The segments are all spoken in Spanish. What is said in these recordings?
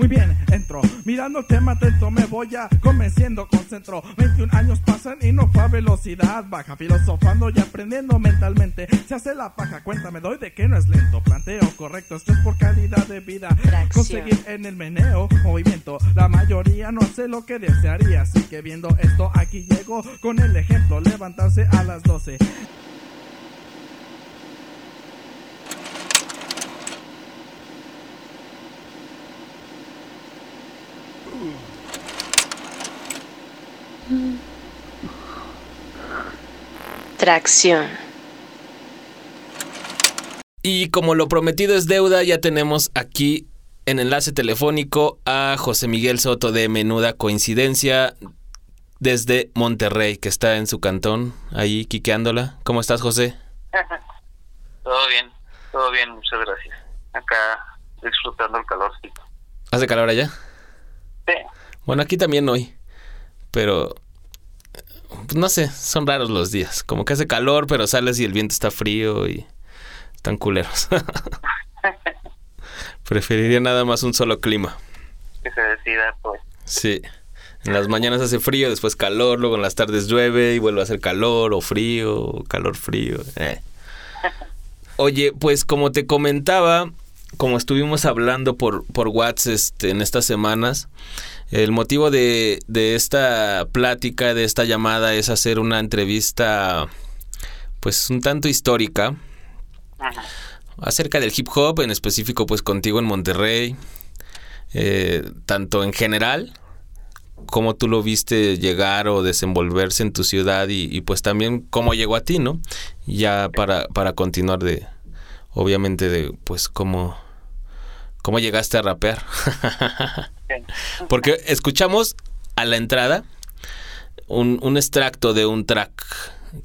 Muy bien, entro. Mirando el tema atento, me voy a convenciendo, concentro. 21 años pasan y no fue a velocidad baja. Filosofando y aprendiendo mentalmente. Se hace la paja, cuéntame, doy de que no es lento. Planteo correcto, esto es por calidad de vida. Conseguir en el meneo movimiento. La mayoría no sé lo que desearía. Así que viendo esto, aquí llego con el ejemplo. Levantarse a las 12. Tracción. Y como lo prometido es deuda, ya tenemos aquí en enlace telefónico a José Miguel Soto de Menuda Coincidencia desde Monterrey, que está en su cantón, ahí quiqueándola. ¿Cómo estás, José? todo bien, todo bien, muchas gracias. Acá disfrutando el calorcito. ¿Hace calor allá? Sí. Bueno, aquí también hoy, pero no sé, son raros los días. Como que hace calor, pero sales y el viento está frío y están culeros. Preferiría nada más un solo clima. Que se decida, pues. Sí. En las mañanas hace frío, después calor, luego en las tardes llueve y vuelve a hacer calor o frío, calor frío. Eh. Oye, pues como te comentaba, como estuvimos hablando por, por WhatsApp este, en estas semanas, el motivo de, de esta plática, de esta llamada, es hacer una entrevista, pues un tanto histórica, acerca del hip hop, en específico, pues contigo en Monterrey, eh, tanto en general cómo tú lo viste llegar o desenvolverse en tu ciudad y, pues también cómo llegó a ti, ¿no? Ya para, para continuar de, obviamente de pues cómo, cómo llegaste a rapear. Porque escuchamos a la entrada un, un extracto de un track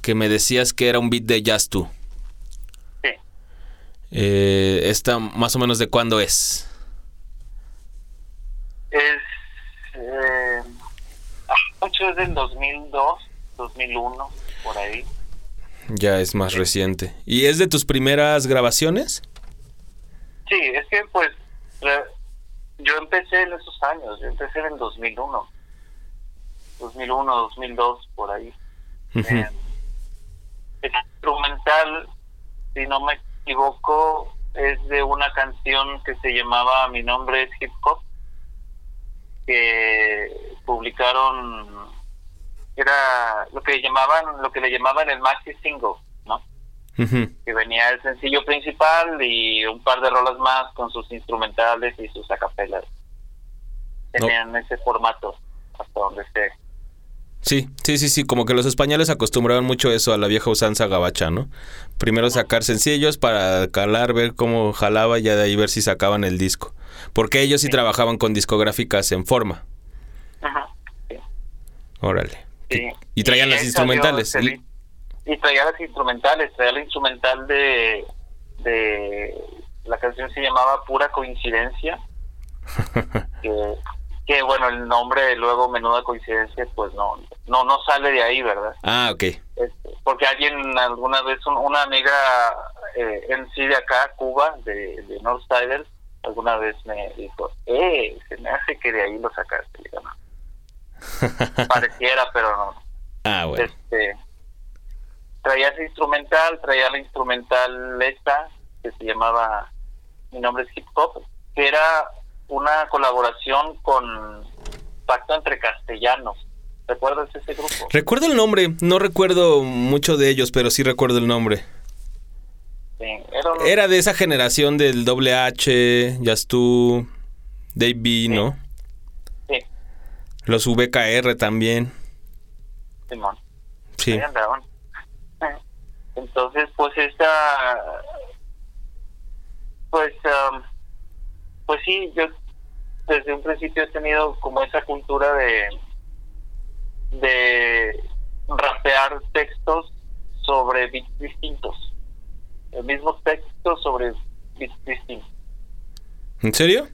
que me decías que era un beat de Jazz Tú. Sí. Eh, ¿Esta más o menos de cuándo es? Es eh, mucho es del 2002, 2001, por ahí. Ya es más reciente. ¿Y es de tus primeras grabaciones? Sí, es que pues yo empecé en esos años, yo empecé en el 2001. 2001, 2002, por ahí. Ujú. Eh, el instrumental, si no me equivoco, es de una canción que se llamaba Mi nombre es hip hop, que publicaron, era lo que llamaban, lo que le llamaban el maxi single, ¿no? Ujú. Que venía el sencillo principal y un par de rolas más con sus instrumentales y sus acapelas. Tenían ese formato, hasta donde sé. Sí, sí, sí, sí, como que los españoles acostumbraban mucho eso a la vieja usanza gabacha, ¿no? Primero sacar sencillos para calar, ver cómo jalaba y ya de ahí ver si sacaban el disco. Porque ellos sí trabajaban con discográficas en forma. Ajá. sí. Órale. Sí. Y traían las instrumentales. salió Feliz. Y traía las instrumentales, traía la instrumental de, de la canción se llamaba Pura Coincidencia, que, que bueno, el nombre luego Menuda Coincidencia, pues no, no, no sale de ahí, ¿verdad? ah, ok. Este, porque alguien alguna vez, un- una amiga eh, en sí de acá, Cuba, de, de Northsiders, alguna vez me dijo, eh, se me hace que de ahí lo sacaste. "No". Pareciera, pero no. Ah, bueno. Este, traía ese instrumental, traía la instrumental esta, que se llamaba Mi nombre es Hip Hop, que era una colaboración con Pacto entre Castellanos. ¿Recuerdas ese grupo? Recuerdo el nombre, no recuerdo mucho de ellos, pero sí recuerdo el nombre. Sí, era un- Era de esa generación del doble H, Just Tú, Dave B, ¿no? Los VKR también. Simón. Sí. Entonces, pues esta, pues, um, pues sí, yo desde un principio he tenido como esa cultura de, de rapear textos sobre beats distintos. El mismo texto sobre beats distintos. ¿En serio?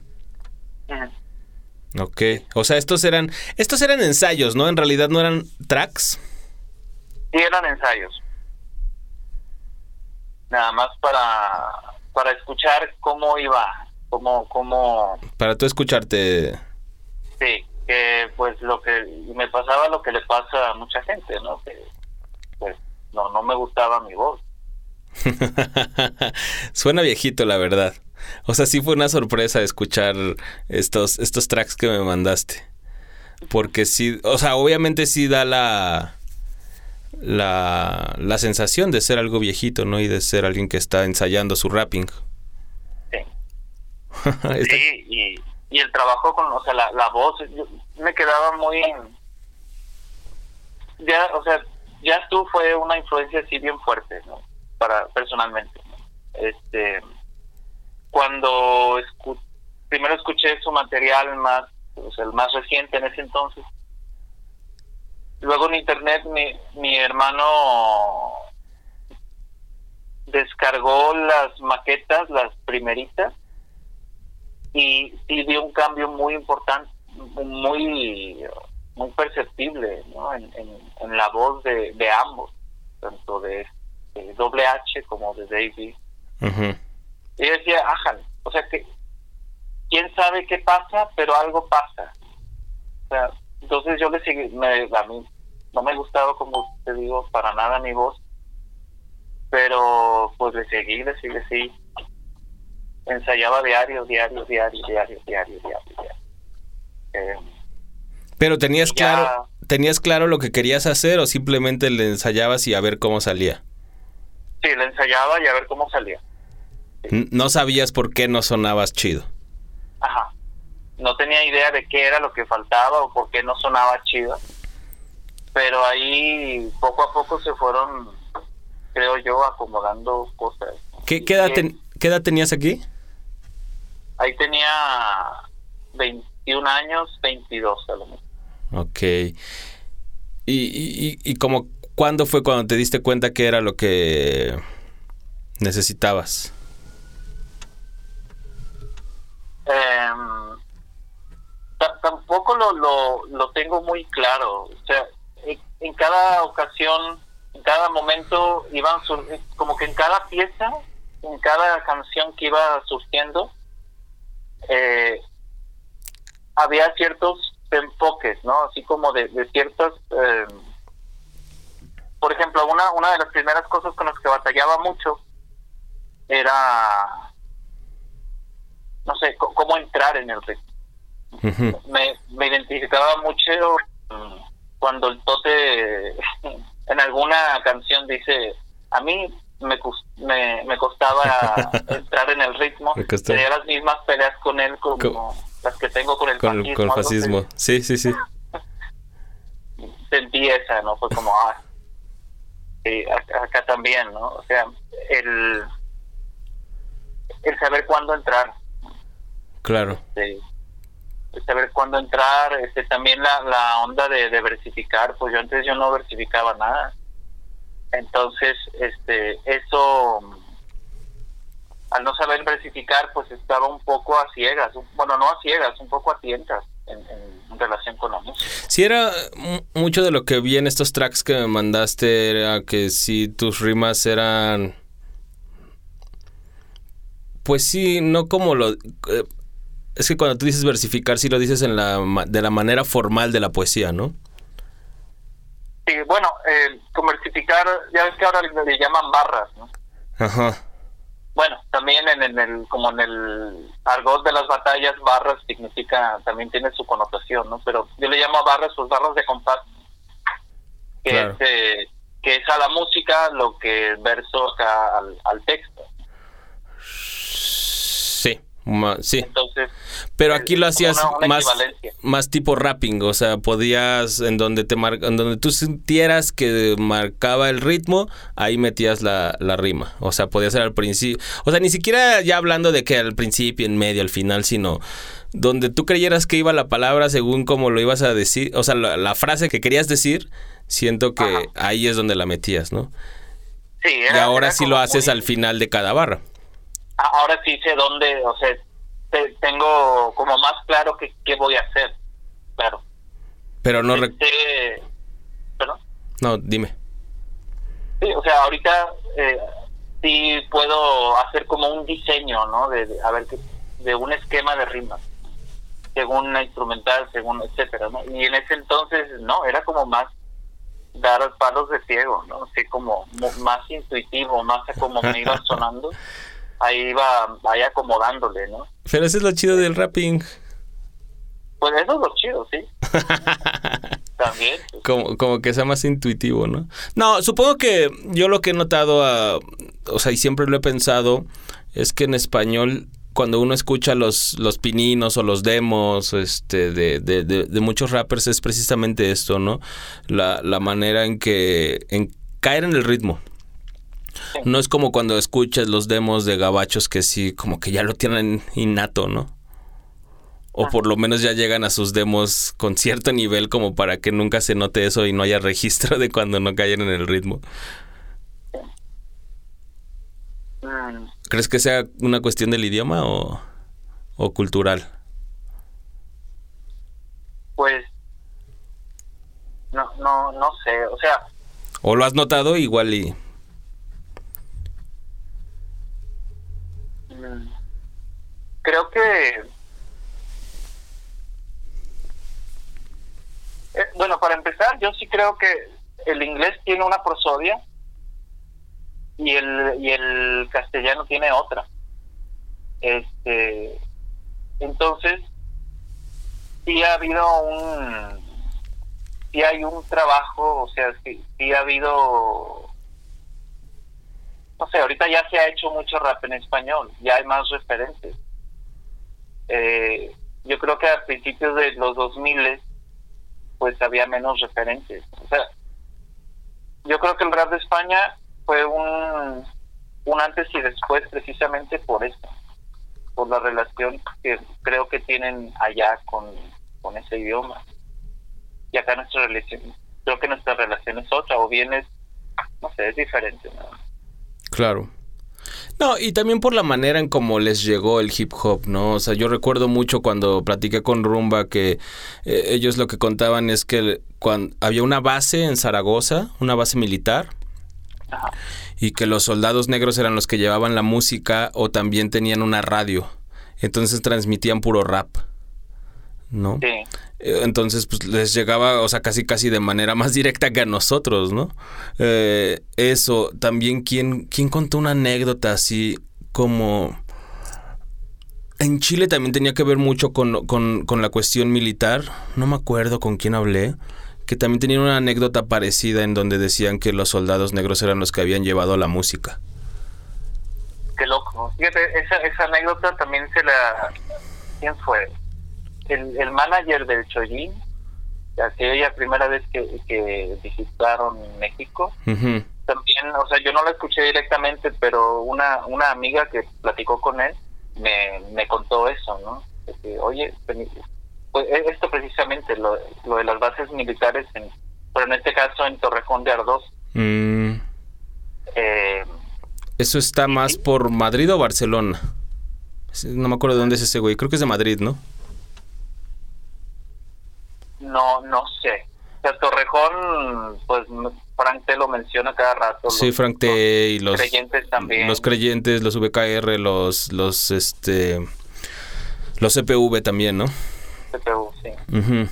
Ujú. Ok. O sea, estos eran, estos eran ensayos, ¿no? En realidad no eran tracks. Sí, eran ensayos. Nada más para, para escuchar cómo iba cómo, cómo, Para tú escucharte. sí, que pues lo que me pasaba lo que le pasa a mucha gente, ¿no? Que pues no, no me gustaba mi voz. Suena viejito, la verdad. O sea, sí fue una sorpresa escuchar estos, estos tracks que me mandaste. Porque sí, o sea, obviamente sí da la, la, la sensación de ser algo viejito, ¿no? Y de ser alguien que está ensayando su rapping. Sí. Sí, y, y el trabajo con, o sea, la, la voz, yo me quedaba muy... Ya, o sea, Jazz tú fue una influencia así bien fuerte, ¿no? Para, personalmente. ¿no? Este, cuando escu- primero escuché su material más, sea, el más reciente en ese entonces, luego en internet mi, mi hermano descargó las maquetas, las primeritas, y sí dio un cambio muy importante, muy muy perceptible ¿no? en, en- la voz de, de ambos, tanto de, de Doble H como de David. Ujú. Y yo decía, ajá, o sea que quién sabe qué pasa, pero algo pasa. O sea, entonces yo le seguí, me, a mí no me gustaba, como te digo, para nada mi voz, pero pues le seguí, le seguí, le seguí. Ensayaba diario, diario, diario, diario, diario, diario, diario. Eh, Pero tenías Ya. claro, tenías claro lo que querías hacer o simplemente le ensayabas y a ver cómo salía. sí, le ensayaba y a ver cómo salía. No sabías por qué no sonabas chido. Ajá. No tenía idea de qué era lo que faltaba o por qué no sonaba chido. Pero ahí poco a poco se fueron, creo yo, acomodando cosas. ¿Qué, qué edad, Y, ten- qué edad tenías aquí? Ahí tenía 21 años, 22 a lo mejor. Ok. ¿Y, y, y, y como cuándo fue cuando te diste cuenta que era lo que necesitabas? Ta- tampoco lo, lo, lo tengo muy claro. O sea, en, cada ocasión, en cada momento, iban como que en cada pieza, en cada canción que iba surgiendo, eh, había ciertos enfoques, ¿no? Así como de, de ciertas... em, por ejemplo, una, una de las primeras cosas con las que batallaba mucho era no sé, cómo entrar en el ritmo. Me, me identificaba mucho cuando el tote en alguna canción dice, a mí me, me, me costaba entrar en el ritmo, tenía las mismas peleas con él como Co- las que tengo con el Con el, fascismo. con el algo así. fascismo. Sí, sí, sí. Sentí esa, ¿no? Fue como, ah, sí, acá, acá también, ¿no? O sea, el, el saber cuándo entrar. Claro. este, de saber cuándo entrar, este también la, la onda de, de versificar, pues yo antes yo no versificaba nada. Entonces, este eso al no saber versificar, pues estaba un poco a ciegas, bueno, no a ciegas, un poco a tientas en, en relación con la música. Sí, era mu- mucho de lo que vi en estos tracks que me mandaste, era que sí, tus rimas eran... Pues sí, no como lo... eh, es que cuando tú dices versificar, sí lo dices en la, de la manera formal de la poesía, ¿no? Sí, bueno, eh, versificar, ya ves que ahora le, llaman barras, ¿no? Ajá. Bueno, también en, en el, como en el argot de las batallas, barras significa, también tiene su connotación, ¿no? Pero yo le llamo a barras, pues barras de compás, que, Claro. es, eh, que es a la música lo que el verso acá al, al texto. Sí, sí. Entonces, Pero aquí lo hacías una- una más, más tipo rapping, o sea, podías en donde te mar- en donde tú sintieras que marcaba el ritmo, ahí metías la, la rima, o sea, podía ser al principio, o sea, ni siquiera ya hablando de que al principio, en medio, al final, sino donde tú creyeras que iba la palabra según como lo ibas a decir, o sea, la, la frase que querías decir, siento que Ajá. ahí es donde la metías, ¿no? sí, y ahora era sí lo haces muy- al final de cada barra. Ahora sí sé dónde, o sea, te- tengo como más claro qué, qué voy a hacer, claro. Pero no, Este, ¿perdón? no, dime. Sí, o sea, ahorita eh, sí puedo hacer como un diseño, ¿no? De, de- a ver, de un esquema de rimas según una instrumental, según etcétera, ¿no? Y en ese entonces, no, era como más dar palos de ciego, ¿no? Así como más intuitivo, más como me iba sonando, ahí iba, ahí acomodándole, ¿no? Pero ese es lo chido del rapping. Pues eso es lo chido, sí. También. Pues. Como, como que sea más intuitivo, ¿no? No, supongo que yo lo que he notado, a, o sea, y siempre lo he pensado, es que en español cuando uno escucha los, los pininos o los demos este, de, de, de, muchos rappers es precisamente esto, ¿no? La, la manera en que en caer en el ritmo. No es como cuando escuchas los demos de gabachos que sí, como que ya lo tienen innato, ¿no? O por lo menos ya llegan a sus demos con cierto nivel como para que nunca se note eso y no haya registro de cuando no caen en el ritmo. ¿Crees que sea una cuestión del idioma o, o cultural? Pues no, no, no sé, o sea... ¿O lo has notado igual y...? Creo que... Eh, bueno, para empezar, yo sí creo que el inglés tiene una prosodia y el, y el castellano tiene otra. Este, entonces, sí ha habido un, sí hay un trabajo, o sea, sí, sí ha habido, no sé, ahorita ya se ha hecho mucho rap en español, ya hay más referentes. Eh, yo creo que a principios de los 2000 pues había menos referentes. O sea, yo creo que el rap de España fue un, antes y después precisamente por eso, por la relación que creo que tienen allá con, con ese idioma. Y acá nuestra relación, creo que nuestra relación es otra, o bien es, no sé, es diferente. Claro. No, y también por la manera en cómo les llegó el hip hop, ¿no? O sea, yo recuerdo mucho cuando platiqué con Rumba que eh, ellos lo que contaban es que cuando había una base en Zaragoza, una base militar, y que los soldados negros eran los que llevaban la música o también tenían una radio. Entonces transmitían puro rap. ¿No? Sí. Entonces, pues les llegaba, o sea, casi casi de manera más directa que a nosotros, ¿no? Eh, eso, también, ¿quién, ¿quién contó una anécdota así como... En Chile también tenía que ver mucho con, con, con la cuestión militar, no me acuerdo con quién hablé, que también tenían una anécdota parecida en donde decían que los soldados negros eran los que habían llevado la música. Qué loco. Fíjate, esa, esa anécdota también se la... ¿Quién fue? El, el manager del Choyin, aquella primera vez que, que visitaron México, también, o sea, yo no la escuché directamente, pero una, una amiga que platicó con él me, me contó eso, ¿no? que, oye, pues e, esto precisamente, lo, de las bases militares, en, pero en este caso en Torrejón de Ardoz. Mm. Eh, ¿Eso está más por Madrid o Barcelona? No me acuerdo de dónde es ese güey, creo que es de Madrid, ¿no? No, no sé. O sea, Torrejón, pues Frank T lo menciona cada rato. Sí, Frank T y los creyentes también. Los creyentes, los VKR, los, los, este, los CPV también, ¿no? sí.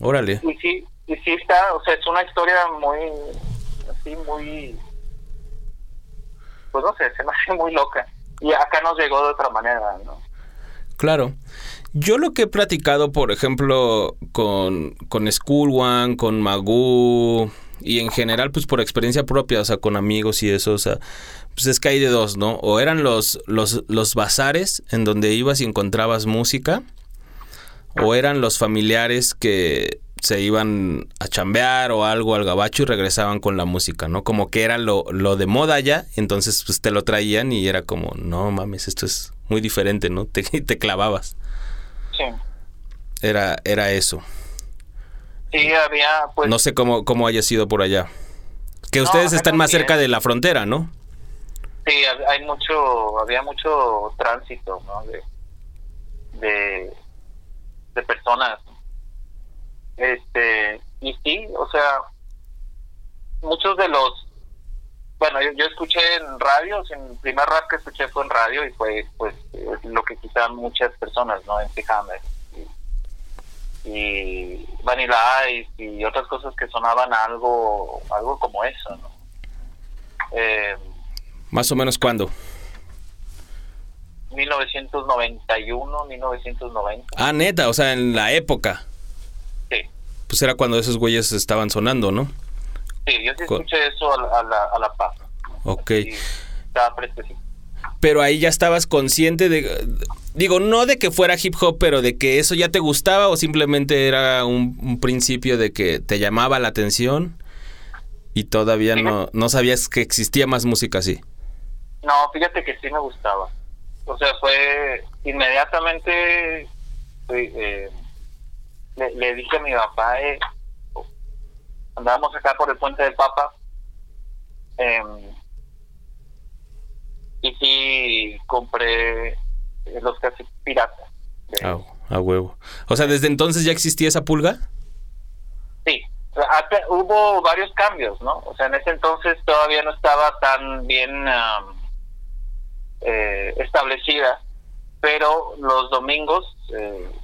Órale. Y sí, y sí está, o sea, es una historia muy, así, muy, pues no sé, se me hace muy loca. Y acá nos llegó de otra manera, ¿no? Claro. Yo lo que he platicado, por ejemplo, con, con School con Magoo, y en general, pues por experiencia propia, o sea, con amigos y eso, o sea, pues es que hay de dos, ¿no? O eran los, los, los bazares en donde ibas y encontrabas música, o eran los familiares que se iban a chambear o algo al gabacho y regresaban con la música, ¿no? Como que era lo, lo de moda ya, entonces pues te lo traían y era como, no mames, esto es muy diferente, ¿no? Te, te clavabas. Sí. Era, era eso. Sí, había pues... No sé cómo, cómo haya sido por allá. Que ustedes están más cerca de la frontera, ¿no? Sí, hay mucho, había mucho tránsito, ¿no? de de personas. Este, y sí, o sea, muchos de los bueno, yo, yo escuché en radio, el primer rap que escuché fue en radio y fue pues eh, lo que quizá muchas personas, ¿no? En Hammer y, y Vanilla Ice y otras cosas que sonaban algo algo como eso, ¿no? Eh, ¿Más o menos cuándo? 1991, 1990. Ah, neta, o sea, en la época. Sí, Pues era cuando esos güeyes estaban sonando, ¿no? Sí, yo sí escuché eso a, la- a la, a la paz. Ok. Estaba fresquecito. Pero ahí ya estabas consciente de... Digo, no de que fuera hip hop, pero de que eso ya te gustaba o simplemente era un, un principio de que te llamaba la atención y todavía no, no sabías que existía más música así. No, fíjate que sí me gustaba. O sea, fue inmediatamente fui, eh, le, le dije a mi papá, eh, andábamos acá por el puente del Papa, em, y sí compré eh, los cassettes piratas. de- A, a huevo. O sea, desde entonces ya existía esa pulga. Sí, hubo varios cambios, ¿no? O sea, en ese entonces todavía no estaba tan bien am, eh, establecida, pero los domingos eh, eh,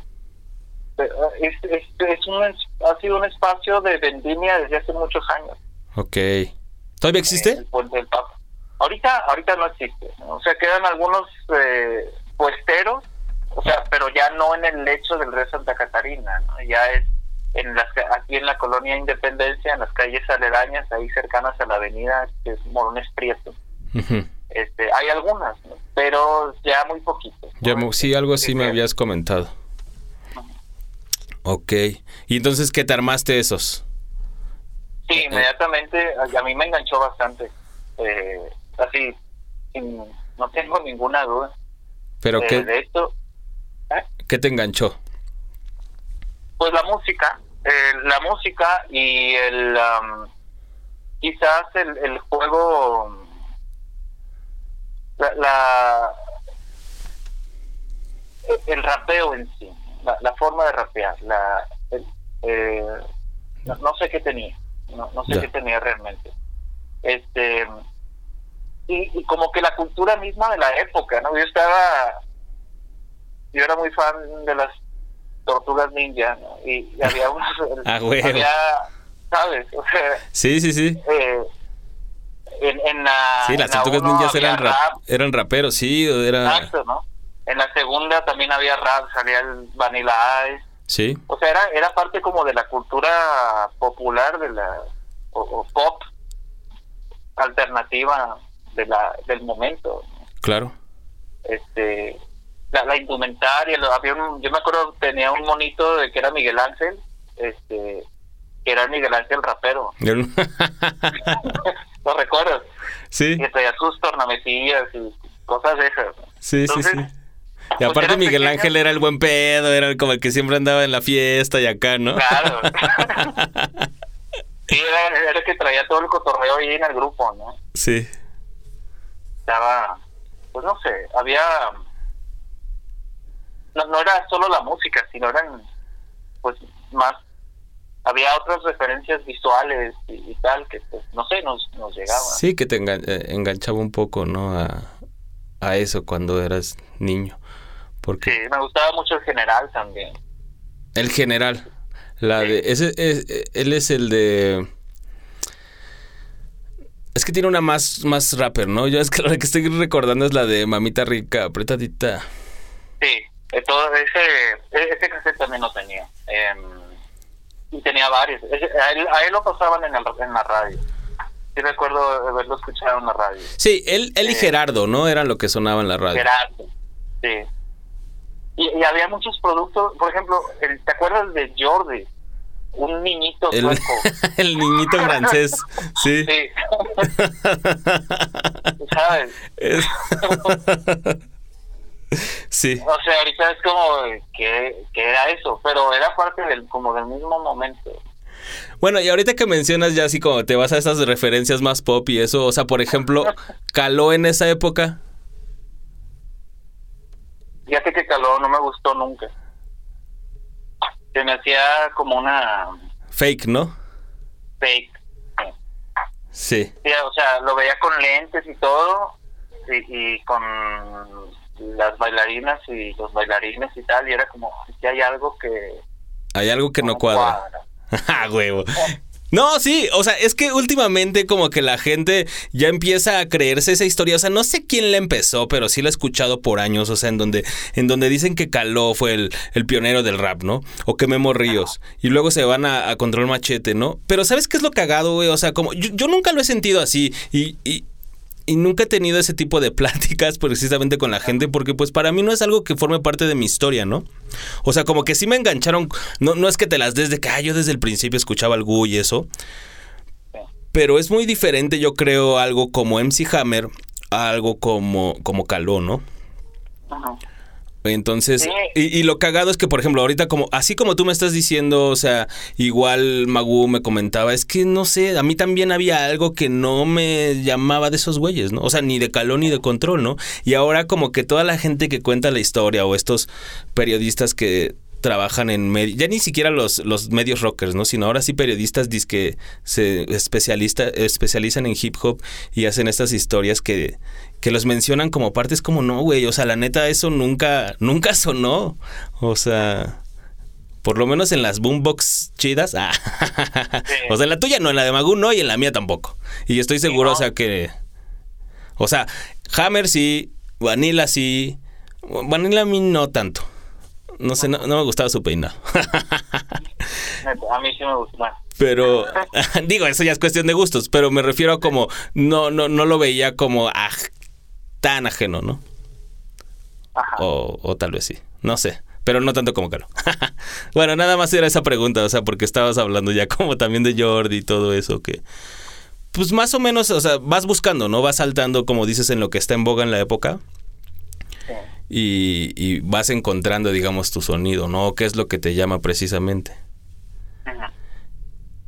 es, es, es un, ha sido un espacio de vendimia desde hace muchos años. Ok. ¿Todavía eh, existe? el del Papa. Ahorita, ahorita no existe, o sea, quedan algunos eh, puesteros, o sea, pero ya no en el lecho del río Santa Catarina, ¿no? ya es en las, aquí en la colonia Independencia, en las calles aledañas, ahí cercanas a la avenida, que es Morones Prieto. Este, hay algunas, ¿no? pero ya muy poquitos. ¿no? Ya, sí, algo así me Sí, habías comentado. Ok. ¿Y entonces qué te armaste esos? Sí, inmediatamente a, mí me enganchó bastante. Eh, así, sin- no tengo ninguna duda. ¿Pero Eh, qué, de esto, ¿eh? qué te enganchó? Pues la música, eh, la música y el am, quizás el, el juego, la, la- el rapeo en sí, la, la forma de rapear, la, el- eh, no, no sé qué tenía, no, no sé Ya. qué tenía realmente. Este y, y como que la cultura misma de la época, ¿no? Yo estaba, yo era muy fan de las tortugas ninja, ¿no? Y, y había unos, Ah, había, ¿sabes? O sea, Sí, sí, sí. eh, en, en la Sí, las la tortugas ninjas eran, rap- rap, eran raperos, sí, era... exacto, ¿no? En la segunda también había rap, salía el Vanilla Ice, Sí, o sea, era, era parte como de la cultura popular de la o, o pop alternativa de la del momento. claro. Este la, la indumentaria, lo- había un- yo me acuerdo tenía un monito de que era Miguel Ángel, este que era Miguel Ángel rapero. ¿Lo recuerdas? sí, Que traía sus tornamesillas y cosas de esas. sí, sí, sí. Y pues aparte Miguel pequeño. Ángel era el buen pedo, era como el que siempre andaba en la fiesta y acá, ¿no? Claro. sí, era, era el que traía todo el cotorreo ahí en el grupo, ¿no? Sí. estaba, pues no sé, había, no, no era solo la música, sino eran, pues más, había otras referencias visuales y, y tal que, pues, no sé, nos, nos llegaban. Sí, que te engan- eh, enganchaba un poco, ¿no? A, a eso cuando eras niño. Porque Sí, me gustaba mucho el general también. el general, la de... Ese, es- eh, él es el de... Es que tiene una más, más rapper, ¿no? Yo es que la que estoy recordando es la de Mamita Rica, apretadita. Sí, todo ese, ese cassette también lo tenía. Em, y tenía varios. A, él, a él lo pasaban en, el, en la radio. Sí recuerdo haberlo escuchado en la radio. Sí, él, él y Sí. Gerardo, ¿no? Eran lo que sonaba en la radio. Gerardo, sí. Y, y había muchos productos, por ejemplo, el- ¿te acuerdas de Jordi? Un niñito El, sueco. el niñito francés, sí. Sí. ¿Sabes? Es- sí, O sea, ahorita es como que, que era eso, pero era parte del como del mismo momento. bueno, y ahorita que mencionas ya así como te vas a esas referencias más pop y eso, o sea, por ejemplo, caló en esa época. Fíjate que calor no me gustó nunca. Se me hacía como una Fake, ¿no? fake. Sí. o sea, lo veía con lentes y todo, y, y con las bailarinas y los bailarines y tal, y era como, que hay algo que... Hay algo que no cuadra. ah, huevo. No, sí, o sea, es que últimamente como que la gente ya empieza a creerse esa historia, o sea, no sé quién la empezó, pero sí la he escuchado por años, o sea, en donde, en donde dicen que Caló fue el, el pionero del rap, ¿no? O que Memo Ríos, y luego se van a, Control Machete, ¿no? Pero ¿sabes qué es lo cagado, güey? O sea, como yo, yo nunca lo he sentido así, y, y, y nunca he tenido ese tipo de pláticas precisamente con la gente porque pues para mí no es algo que forme parte de mi historia, ¿no? O sea, como que sí me engancharon, no, no es que te las des de que ah, yo desde el principio escuchaba el Gu y eso, pero es muy diferente yo creo algo como MC Hammer a algo como, como Caló, ¿no? Ajá. Entonces, y, lo cagado es que, por ejemplo, ahorita como, así como tú me estás diciendo, o sea, igual Magu me comentaba, es que no sé, a mí también había algo que no me llamaba de esos güeyes, ¿no? O sea, ni de calón ni de control, ¿no? Y ahora como que toda la gente que cuenta la historia o estos periodistas que trabajan en medios, ya ni siquiera los, los medios rockers, ¿no? Sino ahora sí periodistas que se especialista, especializan en hip hop y hacen estas historias que, que los mencionan como partes como no, güey, o sea, la neta eso nunca, nunca sonó, o sea... Por lo menos en las boombox chidas. Ah, o sea, en la tuya no, en la de Magu no y en la mía tampoco. Y estoy seguro, o sea, que... O sea, Hammer sí, Vanilla sí. Vanilla a mí no tanto. No sé, no, me gustaba su peinado. a mí sí me gusta. Pero, digo, eso ya es cuestión de gustos, pero me refiero a como, no, no, no lo veía como ah, tan ajeno, ¿no? Ajá. O, o tal vez sí, no sé pero no tanto como Calo. bueno, nada más era esa pregunta, o sea, porque estabas hablando ya como también de Jordi y todo eso, que pues más o menos, o sea, vas buscando, ¿no? Vas saltando, como dices, en lo que está en boga en la época y, vas encontrando, digamos, tu sonido, ¿no? ¿Qué es lo que te llama precisamente?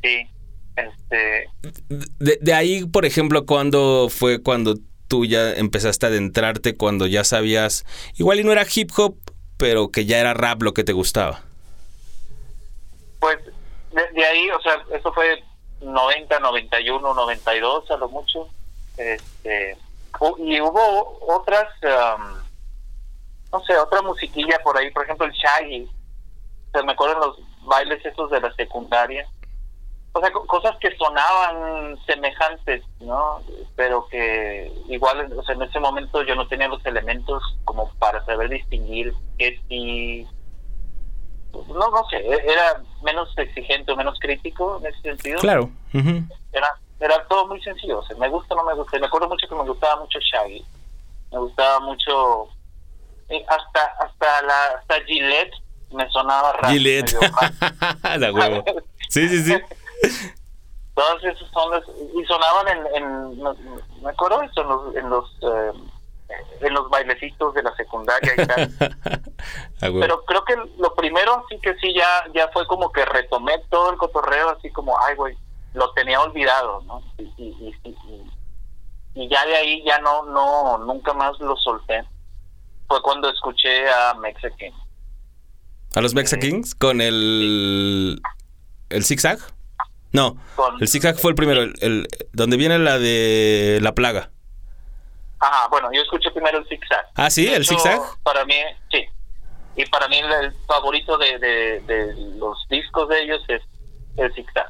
Sí, este... De, ahí, por ejemplo, cuando fue cuando tú ya empezaste a adentrarte, cuando ya sabías, igual y no era hip hop, pero que ya era rap lo que te gustaba? Pues de, ahí, o sea, eso fue 90, 91, 92 a lo mucho. Este, y hubo otras no sé, otra musiquilla por ahí, por ejemplo el Shaggy, se me acuerdan los bailes esos de la secundaria, o sea, cosas que sonaban semejantes, ¿no? Pero que igual, o sea, en ese momento yo no tenía los elementos como para saber distinguir qué sí, no, no sé, e-, era menos exigente o menos crítico en ese sentido. Claro. Era era todo muy sencillo, o sea, me gusta o no me gusta. Me acuerdo mucho que me gustaba mucho Shaggy, me gustaba mucho eh, hasta hasta la hasta Gillette me sonaba raro. Gillette. la huevo. Sí, sí, sí. Todos esos son y sonaban en, en me acuerdo eso en los en los, eh, en los bailecitos de la secundaria y tal. Pero creo que lo primero sí que sí ya ya fue como que retomé todo el cotorreo así como ay güey lo tenía olvidado, ¿no? Y, y, y, y, ya de ahí ya no no nunca más lo solté fue cuando escuché a Mexican. ¿A los Mexicans? ¿Con el. el zigzag? No, el zigzag fue el primero, el, donde viene la de la plaga. Ajá, bueno, yo escuché primero el zigzag. Ah, sí, el zigzag. Para mí, sí. Y para mí el, favorito de, de, los discos de ellos es el zigzag.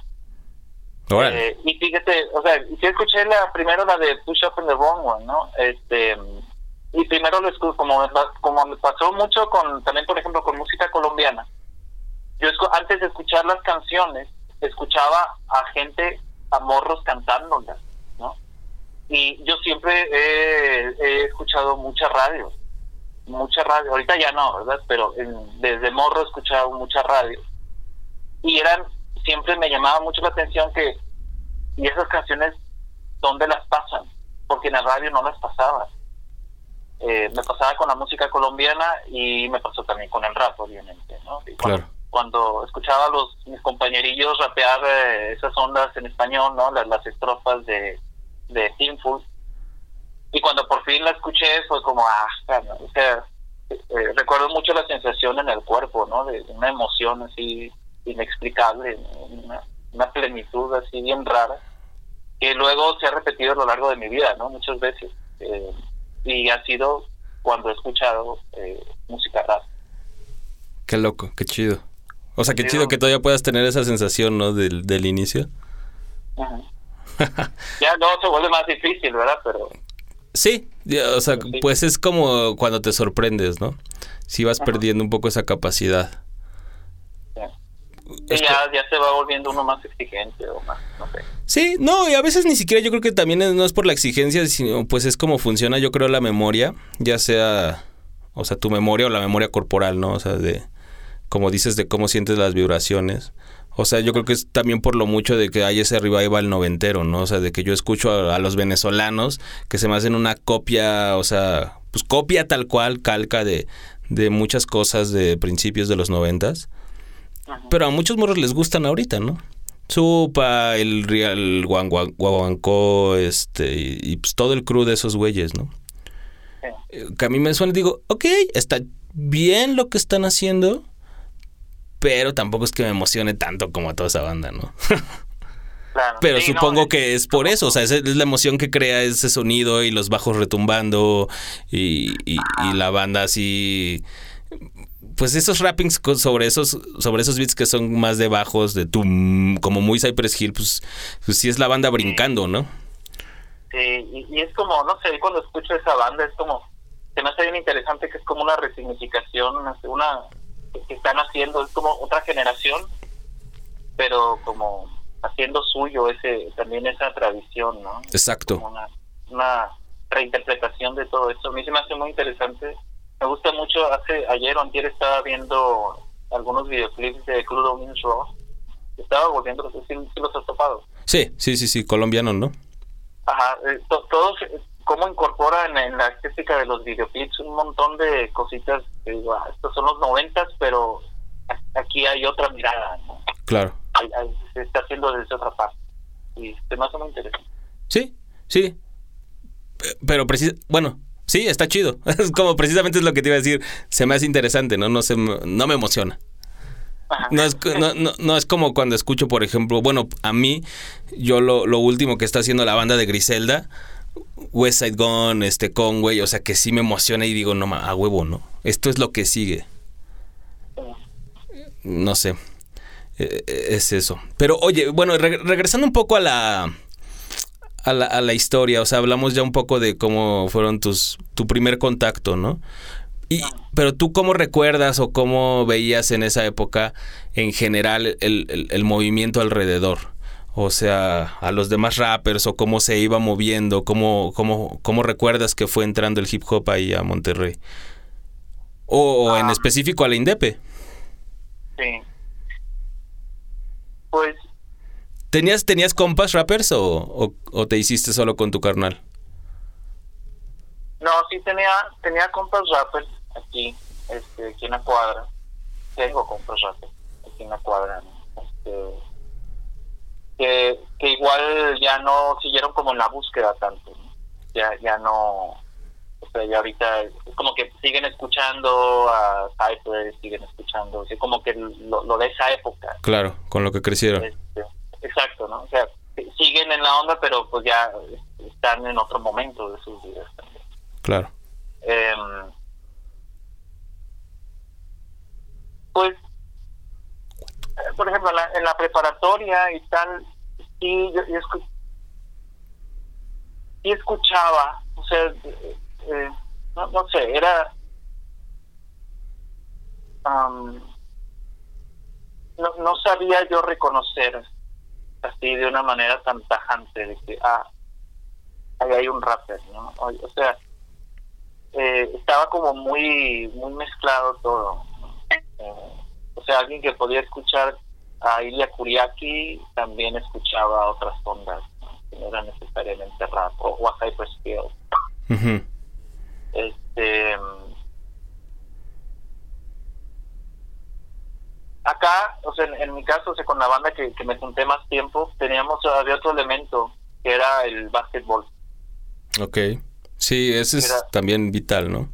Eh, y fíjate, o sea, sí escuché la primero la de Push Up in the Wrong One, ¿no? Este y primero lo como como me pasó mucho con también por ejemplo con música colombiana yo antes de escuchar las canciones escuchaba a gente a morros cantándolas no y yo siempre he, escuchado mucha radio mucha radio ahorita ya no verdad pero desde morro he escuchado mucha radio. Y eran siempre me llamaba mucho la atención que y esas canciones dónde las pasan porque en la radio no las pasaban eh, me pasaba con la música colombiana y me pasó también con el rap, obviamente, ¿no? Cuando, escuchaba a los mis compañerillos rapear eh, esas ondas en español, ¿no? Las, estrofas de, de Teamful. Y cuando por fin la escuché fue como, ah, o sea, eh, recuerdo mucho la sensación en el cuerpo, ¿no? De, una emoción así inexplicable, una, una plenitud así bien rara. que luego se ha repetido a lo largo de mi vida, ¿no? Muchas veces. Eh, y ha sido cuando he escuchado eh, música rap. Qué loco, qué chido. O sea, qué chido que todavía puedas tener esa sensación, ¿no? Del, del inicio. ya no se vuelve más difícil, ¿verdad? Pero... Sí, o sea, pues es como cuando te sorprendes, ¿no? Si vas perdiendo un poco esa capacidad. Sí, ya, ya se va volviendo uno más exigente o más, no sé. Sí, no, y a veces ni siquiera yo creo que también no es por la exigencia, sino pues es como funciona yo creo la memoria, ya sea, o sea, tu memoria o la memoria corporal, ¿no? O sea, de, como dices, de cómo sientes las vibraciones. O sea, yo creo que es también por lo mucho de que hay ese revival noventero, ¿no? O sea, de que yo escucho a, a, los venezolanos que se me hacen una copia, o sea, pues copia tal cual, calca de, de muchas cosas de principios de los noventas. Pero a muchos morros les gustan ahorita, ¿no? Supa, el Real Guaguancó, este, y, y, pues todo el crew de esos güeyes, ¿no? Sí. Que a mí me suena y digo, ok, está bien lo que están haciendo, pero tampoco es que me emocione tanto como a toda esa banda, ¿no? Claro, pero sí, supongo no, que es por eso, o sea, es, es, la emoción que crea ese sonido y los bajos retumbando y, y, y la banda así pues esos rappings sobre esos sobre esos beats que son más de bajos de tum como muy Cypress Hill pues, pues sí es la banda brincando no sí y, y, es como no sé cuando escucho esa banda es como se me hace bien interesante que es como una resignificación una, que están haciendo es como otra generación pero como haciendo suyo ese también esa tradición no exacto una, una reinterpretación de todo eso a mí se me hace muy interesante me gusta mucho, hace ayer o antier estaba viendo algunos videoclips de Crudo Means Raw. Estaba volviendo, no sé si, si, los has topado. Sí, sí, sí, sí, colombiano, ¿no? Ajá, eh, to, todos, cómo incorporan en la estética de los videoclips un montón de cositas, que digo, ah, estos son los noventas, pero aquí hay otra mirada, ¿no? Claro. Hay, hay, se está haciendo desde otra parte. Y se me hace muy interesante. Sí, sí. Pero, precis bueno, Sí, está chido. Es como precisamente es lo que te iba a decir. Se me hace interesante, ¿no? No, se, no me emociona. No es, no, no, no es como cuando escucho, por ejemplo, bueno, a mí, yo lo, lo último que está haciendo la banda de Griselda, West Side Gun, este Conway, o sea, que sí me emociona y digo, no, a huevo, ¿no? Esto es lo que sigue. No sé. Es eso. Pero oye, bueno, re regresando un poco a la, a la, a la, historia, o sea, hablamos ya un poco de cómo fueron tus tu primer contacto, ¿no? Y, pero tú cómo recuerdas o cómo veías en esa época en general el, el, el, movimiento alrededor, o sea, a los demás rappers o cómo se iba moviendo, cómo, cómo, cómo recuerdas que fue entrando el hip hop ahí a Monterrey, o, en Ah. específico a la Indepe. Sí. Pues ¿Tenías, ¿Tenías compas rappers o, o, o, te hiciste solo con tu carnal? No, sí tenía, tenía compas rappers aquí, este, aquí en la cuadra. Tengo compas rappers aquí en la cuadra. Este, que, que igual ya no siguieron como en la búsqueda tanto. ¿no? Ya, ya no, o sea, ya ahorita es como que siguen escuchando a Cypher, siguen escuchando, es como que lo, lo, de esa época. Claro, con lo que crecieron. Este, exacto, ¿no? O sea, siguen en la onda, pero pues ya están en otro momento de sus vidas también. Claro. Eh, pues, por ejemplo, en la, en la, preparatoria y tal, sí, yo, yo escu sí escuchaba, o sea, eh, no, no, sé, era... Um, no, no sabía yo reconocer así de una manera tan tajante de que, ah, ahí hay un rapper, ¿no? O, o sea, eh, estaba como muy muy mezclado todo. Eh, o sea, alguien que podía escuchar a Ilya Kuriaki también escuchaba otras ondas, ¿no? que no era necesariamente rap, o, o a. Uh -huh. Este. Acá, o sea, en, en, mi caso, o sea, con la banda que, que me junté más tiempo, teníamos, había otro elemento, que era el básquetbol. Ok. Sí, ese es también vital, ¿no?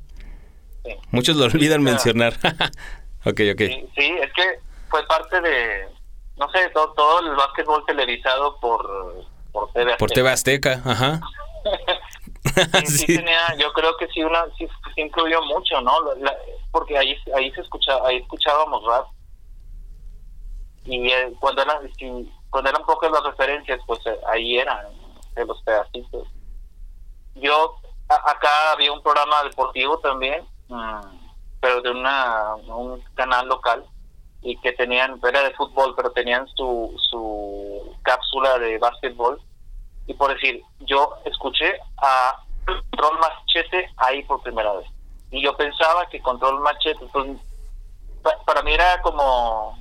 Sí. Muchos lo olvidan Era- mencionar. ok, ok. Sí, sí, es que fue parte de, no sé, todo, todo el básquetbol televisado por por TV Azteca. Por TV Azteca, ajá. sí, sí, Sí. tenía, yo creo que sí, una, sí, sí influyó mucho, ¿no? La- porque ahí, ahí se escuchaba, ahí escuchábamos rap. Y eh, cuando eran, si- cuando eran pocas las referencias, pues eh, ahí eran de los pedacitos. Yo, a- acá había un programa deportivo también, mm, pero de una un canal local y que tenían, era de fútbol, pero tenían su, su cápsula de básquetbol y por decir, yo escuché a Control Machete ahí por primera vez. Y yo pensaba que Control Machete, pues, pa- para mí era como...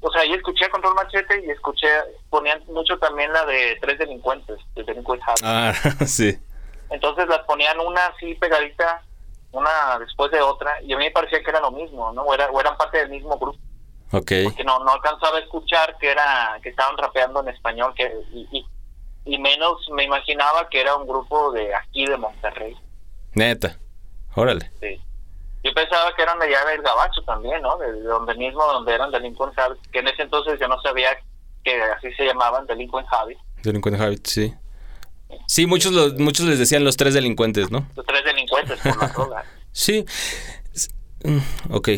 O sea, yo escuché a Control Machete y escuché, ponían mucho también la de Tres Delincuentes, de Delinquent Habit. Ah, sí. Entonces las ponían una así pegadita, una después de otra, y a mí me parecía que era lo mismo, ¿no? O, era, o eran parte del mismo grupo Ok. que no no alcanzaba a escuchar que era que estaban rapeando en español que y, y, y menos me imaginaba que era un grupo de aquí de Monterrey Neta. Órale. sí. yo pensaba que eran de allá del Gabacho también no de, de donde mismo donde eran Delinquent Habit que en ese entonces yo no sabía que así se llamaban Delinquent Habit Delincuente Habit, sí. Sí, muchos, los, muchos les decían los tres delincuentes, ¿no? los tres delincuentes por la droga Sí. Mm, Ok.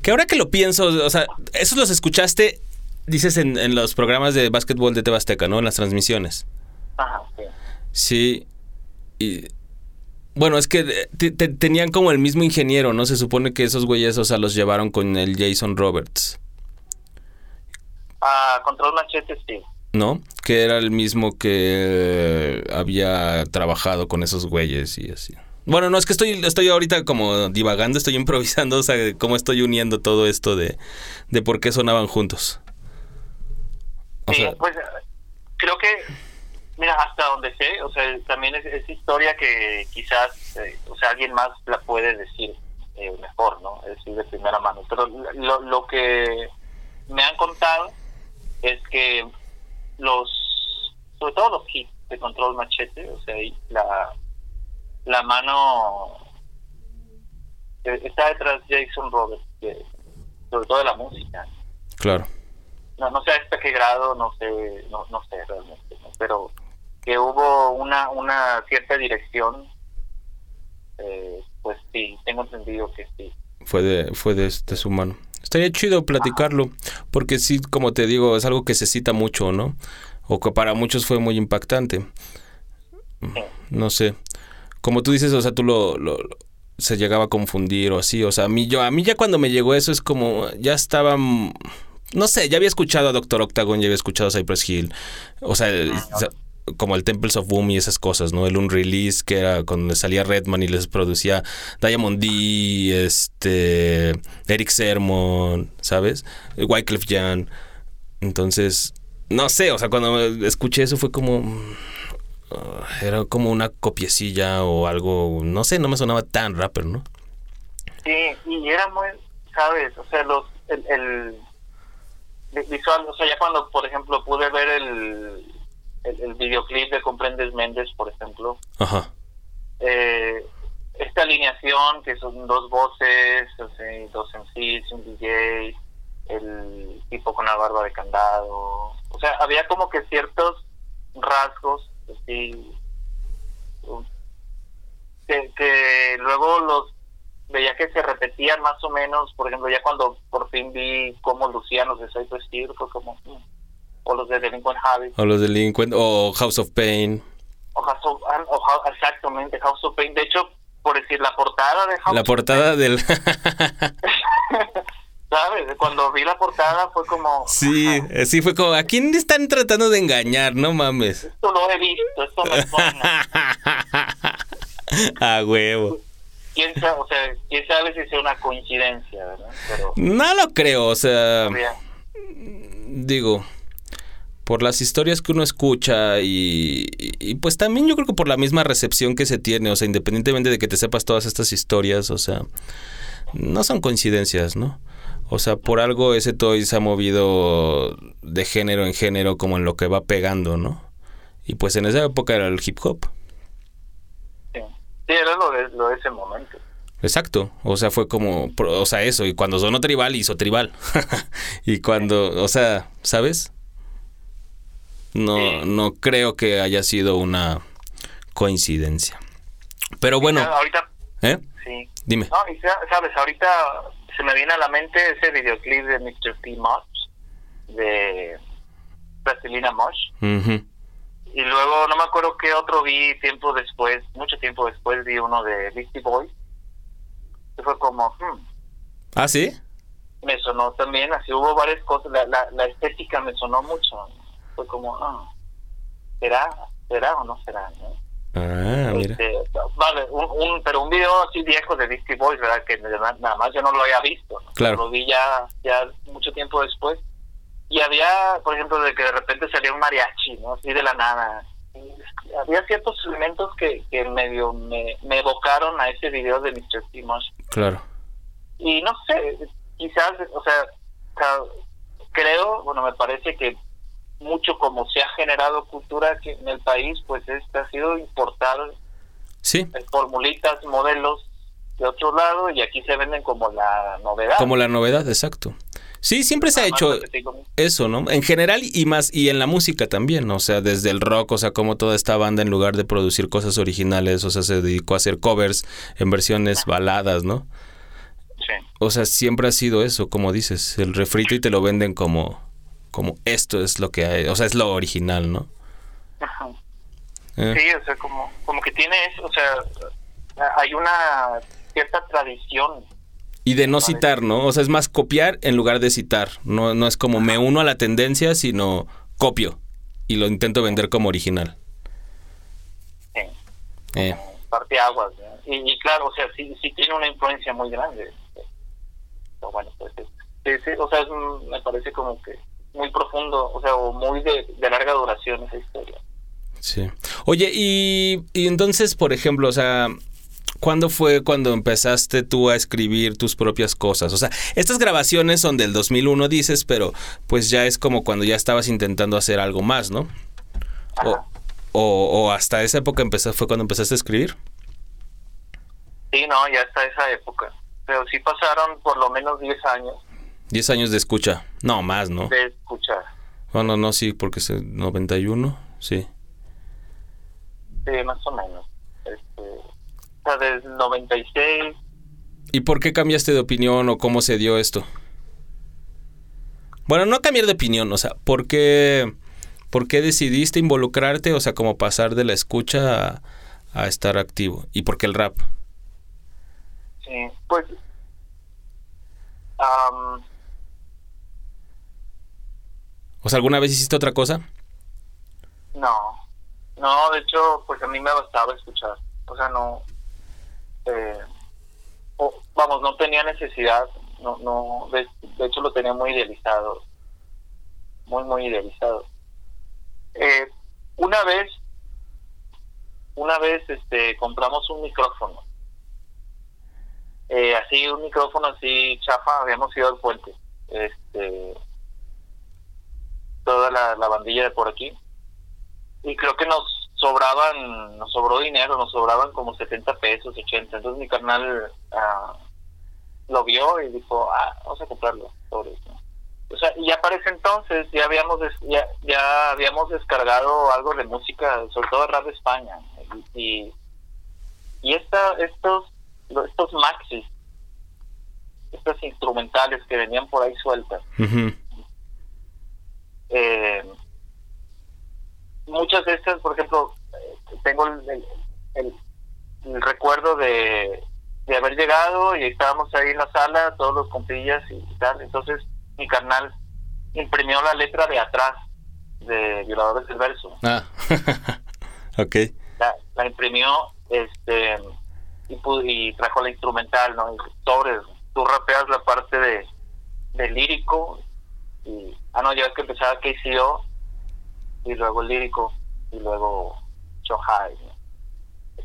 Que ahora que lo pienso, o sea, esos los escuchaste, dices, en, en los programas de básquetbol de Tebasteca, ¿no? En las transmisiones. ajá sí Sí. Y. Bueno, es que te- te- tenían como el mismo ingeniero, ¿no? Se supone que esos güeyes, o sea, los llevaron con el Jason Roberts, ah Control Machete sí ¿no? Que era el mismo que había trabajado con esos güeyes y así. Bueno, no, es que estoy, estoy ahorita como divagando, estoy improvisando, o sea, cómo estoy uniendo todo esto de, de por qué sonaban juntos. O Sí, pues creo que, mira, hasta donde sé, o sea, también es, es historia que quizás, eh, o sea, alguien más la puede decir eh, mejor, ¿no? Es decir, de primera mano. Pero lo, lo que me han contado es que los, sobre todo los hits de Control Machete, o sea, ahí la, la mano eh, está detrás de Jason Roberts, que, sobre todo de la música claro. no, no sé hasta qué grado, no sé, no, no sé realmente, ¿no? pero que hubo una, una cierta dirección, eh, pues sí, tengo entendido que sí. Fue de, fue de, de su mano. Estaría chido platicarlo, porque sí, como te digo, es algo que se cita mucho, ¿no? O que para muchos fue muy impactante. No sé. Como tú dices, o sea, tú lo, lo- se llegaba a confundir o así. O sea, a mí, yo, a mí ya cuando me llegó eso es como, ya estaba... mm, No sé, ya había escuchado a Doctor Octagon, ya había escuchado a Cypress Hill. O sea, el- o sea, como el Temples of Boom y esas cosas, ¿no? El Unrelease, que era cuando salía Redman y les producía Diamond D, este, Eric Sermon, ¿sabes? Wyclef Jean. Entonces, no sé, o sea, cuando escuché eso fue como... ah, era como una copiecilla o algo, no sé, no me sonaba tan rapper, ¿no? Sí, y era muy, ¿sabes? O sea, los, el, el vi- visual, o sea, ya cuando, por ejemplo, pude ver el, el, el videoclip de Comprendes Méndez, por ejemplo, Ajá. eh, esta alineación que son dos voces, sea, dos MCs, un DJ, el tipo con la barba de candado, o sea, había como que ciertos rasgos, así, que, que luego los veía que se repetían más o menos, por ejemplo, ya cuando por fin vi cómo lucían los de Cypress Hill, fue como, mm, o los de Delinquent Habit, O los delincuentes, o House of Pain. o House of, ah, o House- exactamente, House of Pain. De hecho, por decir, la portada de House La of portada del... Pain, ¿sabes? Cuando vi la portada fue como, sí, sí, fue como, ¿a quién están tratando de engañar? No mames. esto lo he visto, esto me suena. A huevo. ¿Quién sabe, o sea, quién sabe si sea una coincidencia, ¿verdad? Pero, No lo creo, o sea, había- digo, por las historias que uno escucha y, y- y, pues también yo creo que por la misma recepción que se tiene, o sea, independientemente de que te sepas todas estas historias, o sea, no son coincidencias, ¿no? O sea, por algo ese toy se ha movido de género en género como en lo que va pegando, ¿no? Y pues en esa época era el hip hop. sí, sí, era lo de, lo de ese momento. Exacto, o sea, fue como, o sea, eso, y cuando sonó tribal, hizo tribal. y cuando, o sea, ¿sabes? No, Sí. no creo que haya sido una coincidencia. Pero bueno, Ahorita, ¿eh? sí. Dime. No, y sa- sabes, ahorita se me viene a la mente ese videoclip de Mr. P. Mosh, de Plastilina Mosh. Y luego no me acuerdo qué otro vi tiempo después, mucho tiempo después vi uno de Beastie Boys. Que fue como, hmm, ¿Ah, sí? me sonó también, así hubo varias cosas, la, la, la estética me sonó mucho. Fue como, ah, ¿será? ¿Será o no será? no? Ah, mira. Este, vale, un, un- pero un video así viejo de Beastie Boys, ¿verdad? Que nada más yo no lo había visto. ¿no? Claro. Lo vi ya, ya mucho tiempo después. Y había, por ejemplo, de que de repente salía un mariachi, ¿no? Así de la nada. Y había ciertos elementos que, que medio me, me evocaron a ese video de Mr. Mosh. Claro. Y no sé, quizás, o sea, creo, bueno, me parece que mucho como se ha generado cultura aquí en el país, pues este ha sido importar Sí, eh, formulitas, modelos de otro lado y aquí se venden como la novedad. como la novedad, exacto. Sí, siempre se ha hecho eso, ¿no? En general y más, y en la música también, ¿no? o sea, desde el rock, o sea, como toda esta banda en lugar de producir cosas originales, o sea, se dedicó a hacer covers en versiones baladas, ¿no? Sí. O sea, siempre ha sido eso, como dices, el refrito y te lo venden como, como esto es lo que hay, o sea, es lo original, ¿no? Ajá. Eh, Sí, o sea, como, como que tiene eso, o sea, hay una cierta tradición. Y de no citar, ¿no? O sea, es más copiar en lugar de citar. No, no es como me uno a la tendencia, sino copio y lo intento vender como original. Sí. Eh, parteaguas. ¿no? Y, y claro, o sea, sí, sí tiene una influencia muy grande. Pero bueno, pues sí, sí, sí, o sea, es me parece como que muy profundo, o sea, o muy de, de larga duración esa historia. sí. Oye, y, y entonces, por ejemplo, o sea, ¿cuándo fue cuando empezaste tú a escribir tus propias cosas? O sea, estas grabaciones son del 2001, dices, pero pues ya es como cuando ya estabas intentando hacer algo más, ¿no? O, o, o hasta esa época empezó, fue cuando empezaste a escribir. Sí, no, ya está esa época. Pero sí pasaron por lo menos 10 años 10 años de escucha. No, más, ¿no? de escuchar. Bueno, no, sí, porque es el 91, sí. Sí, más o menos. Este, o sea, desde el 96. ¿Y por qué cambiaste de opinión o cómo se dio esto? Bueno, no cambiar de opinión, o sea, ¿por qué, por qué decidiste involucrarte? O sea, como pasar de la escucha a, a estar activo. ¿Y por qué el rap? Sí, pues. am, O sea, ¿alguna vez hiciste otra cosa? No, no, de hecho, pues a mí me bastaba escuchar. O sea, no. eh, o- vamos, no tenía necesidad. No, no, de, de hecho lo tenía muy idealizado. Muy, muy idealizado. Eh, una vez, una vez, este, compramos un micrófono. Eh, así, un micrófono así chafa, habíamos ido al puente. Este, toda la, la bandilla de por aquí y creo que nos sobraban, nos sobró dinero, nos sobraban como 70 pesos, 80. Entonces mi carnal ah, lo vio y dijo, ah, vamos a comprarlo. Sobre eso. O sea, y ya para ese entonces ya habíamos des- ya, ya habíamos descargado algo de música, sobre todo rap de España. Y, y esta, estos, estos maxis, estas instrumentales que venían por ahí sueltas. Eh, muchas de estas, por ejemplo, tengo el, el- el- el recuerdo de, de haber llegado y estábamos ahí en la sala, todos los compillas y tal. Entonces, mi carnal imprimió la letra de atrás de Violadores del Verso. Ah, ok. La, la imprimió este y, y trajo la instrumental, ¿no? Y tú rapeas la parte de, de lírico y, ah, no, ya ves que empezaba KCO y luego lírico y luego Shohai, ¿no?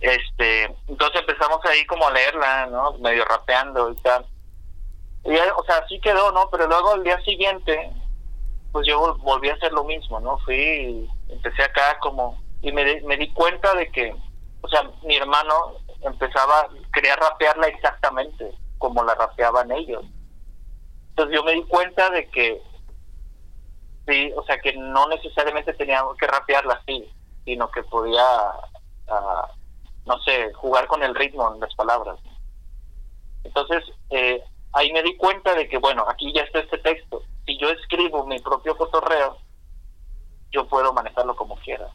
Este, entonces empezamos ahí como a leerla, ¿no? Medio rapeando y tal. Y, o sea, así quedó, ¿no? Pero luego el día siguiente, pues yo vol- volví a hacer lo mismo, ¿no? Fui y empecé acá como, y me, me di cuenta de que, o sea, mi hermano empezaba, quería rapearla exactamente como la rapeaban ellos. Entonces yo me di cuenta de que sí, o sea, que no necesariamente teníamos que rapearla así, sino que podía, ah, no sé, jugar con el ritmo en las palabras. Entonces, eh, ahí me di cuenta de que, bueno, aquí ya está este texto. Si yo escribo mi propio cotorreo, yo puedo manejarlo como quiera.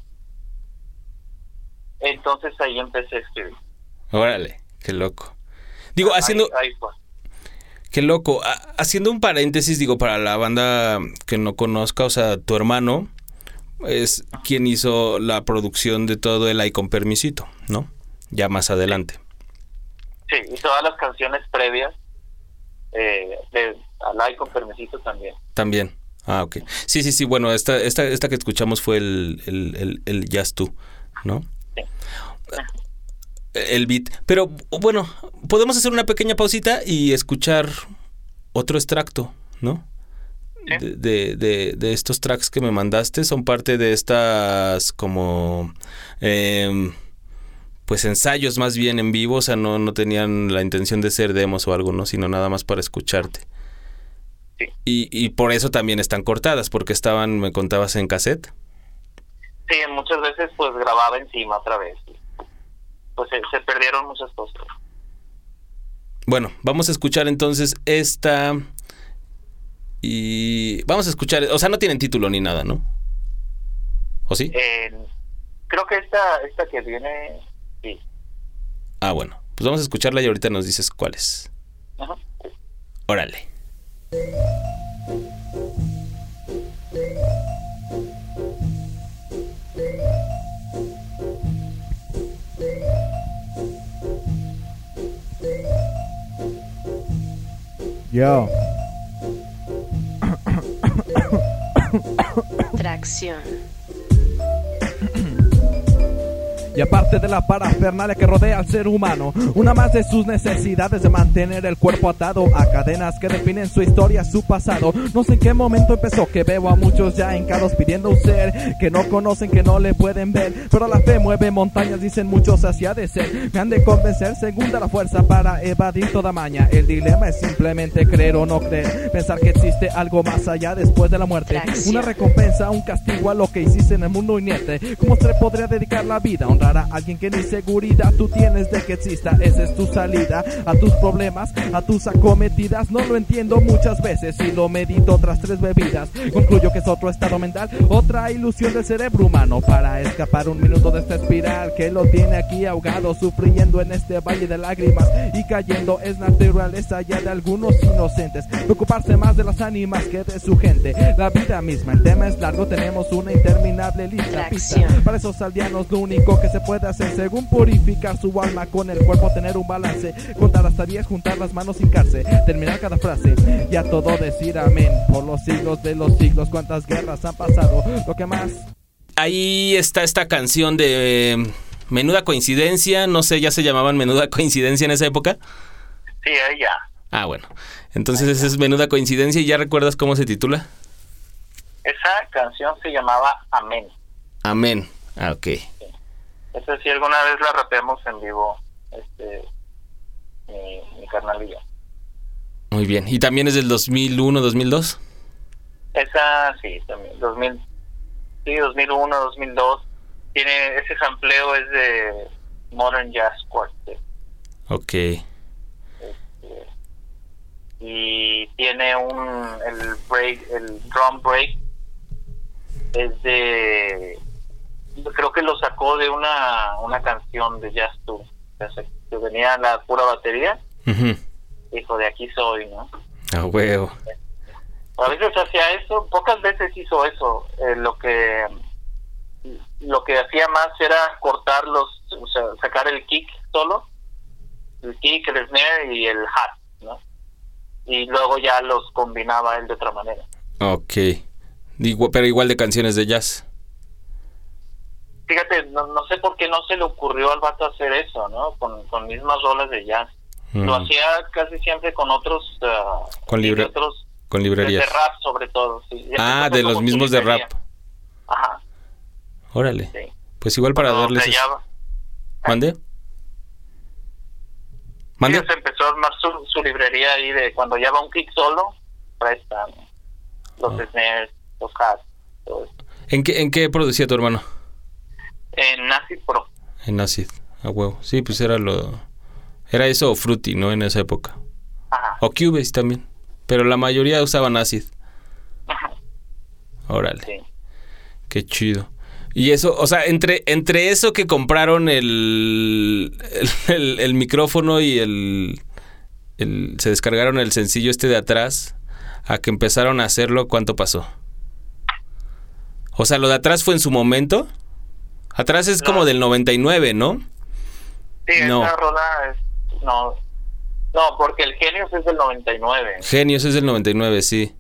Entonces ahí empecé a escribir. Órale, qué loco. Digo, haciendo... Ahí. Qué loco. Ha- Haciendo un paréntesis, digo, para la banda que no conozca, o sea, tu hermano es quien hizo la producción de todo el Ay con permisito, ¿no? Ya más adelante. Sí, y todas las canciones previas eh, de Alay con permisito también. También. Ah, ok. Sí, sí, sí. Bueno, esta, esta, esta que escuchamos fue el, el, el, el Jazz Tú, ¿no? Sí. El beat. Pero bueno, podemos hacer una pequeña pausita y escuchar otro extracto, ¿no? Sí. De, de, de- de estos tracks que me mandaste. Son parte de estas como... em, pues ensayos más bien en vivo, o sea, no, no tenían la intención de ser demos o algo, ¿no? Sino nada más para escucharte. Sí. Y, y por eso también están cortadas, porque estaban, me contabas, en cassette. Sí, muchas veces pues grababa encima otra vez. Pues se, se perdieron muchas cosas. Bueno, vamos a escuchar entonces esta. Y vamos a escuchar, o sea, no tienen título ni nada, ¿no? ¿O sí? Eh, creo que esta, esta que viene, sí. Ah, bueno, pues vamos a escucharla y ahorita nos dices cuál es. Ajá. Órale. Yo. Tracción. Y aparte de la parafernalia que rodea al ser humano, una más de sus necesidades de mantener el cuerpo atado a cadenas que definen su historia, su pasado. No sé en qué momento empezó que veo a muchos ya hincados pidiendo un ser que no conocen, que no le pueden ver. Pero la fe mueve montañas, dicen muchos hacia de ser. Me han de convencer, segunda la fuerza para evadir toda maña. El dilema es simplemente creer o no creer. Pensar que existe algo más allá después de la muerte. Una recompensa, un castigo a lo que hiciste en el mundo inerte. ¿Cómo se podría dedicar la vida a honrar a alguien que ni seguridad tú tienes de que exista? Esa es tu salida a tus problemas, a tus acometidas. No lo entiendo muchas veces y lo medito tras tres bebidas. Concluyo que es otro estado mental, otra ilusión del cerebro humano para escapar un minuto de esta espiral que lo tiene aquí ahogado, sufriendo en este valle de lágrimas y cayendo. Es naturaleza ya de algunos inocentes. Preocuparse más de las ánimas que de su gente. La vida misma, el tema es largo, tenemos una interminable lista. Pista. Para esos aldeanos lo único que se puede hacer según purificar su alma con el cuerpo, tener un balance, contar hasta 10, juntar las manos, hincarse, terminar cada frase y a todo decir amén. Por los siglos de los siglos, cuántas guerras han pasado, lo que más Ahí está esta canción de eh, Menuda Coincidencia, no sé, ya se llamaban Menuda Coincidencia en esa época. Sí, ya. Ah, bueno. Entonces esa es Menuda Coincidencia y ya recuerdas cómo se titula. Esa canción se llamaba Amén. Amén. Ah, ok. Esa sí alguna vez la rapeamos en vivo, este, mi, mi carnal y yo. Muy bien. ¿Y también es del 2001, 2002? Esa sí, también, 2000, sí, 2001, 2002. Tiene, ese sampleo es de Modern Jazz Quartet. Ok. este, y tiene un, el break, el drum break es de, creo que lo sacó de una, una canción de Jazz Tour, que venía la pura batería, Ujú. dijo, de aquí soy, ¿no? A huevo. A veces hacía eso, pocas veces hizo eso. eh, lo que lo que hacía más era cortar los, o sea, sacar el kick solo, el kick, el snare y el hat, ¿no? Y luego ya los combinaba él de otra manera. Ok. Digo, pero igual de canciones de jazz. Fíjate, no, no sé por qué no se le ocurrió al vato hacer eso, ¿no? Con, con mismas rolas de jazz. Lo Mm. hacía casi siempre con otros... ah, Con de otros Con librerías. de rap sobre todo. sí. Ah, de los mismos de rap. Ajá, Órale. sí. Pues igual para Cuando darles... eso. hallaba- ¿Mande? Sí, ¿Mande? se empezó a armar su, su librería ahí de cuando ya va un kick solo, presta ¿no? los Ah. snares, los hats, todo eso. ¿En qué, ¿En qué producía tu hermano? En Acid Pro. En Acid, a huevo. Sí, pues era lo... Era eso o Fruity, ¿no? En esa época. Ajá. O Cubase también. Pero la mayoría usaban Acid. Ajá. Órale. Sí. Qué chido. Y eso, o sea, entre, entre eso que compraron el, el, el- el micrófono y el, el- Se descargaron el sencillo este de atrás, a que empezaron a hacerlo, ¿cuánto pasó? O sea, lo de atrás fue en su momento. Atrás es como del 99, ¿no? Sí, No. esa rola es... No, no, porque el Genius es del 99. Genios es del 99, sí.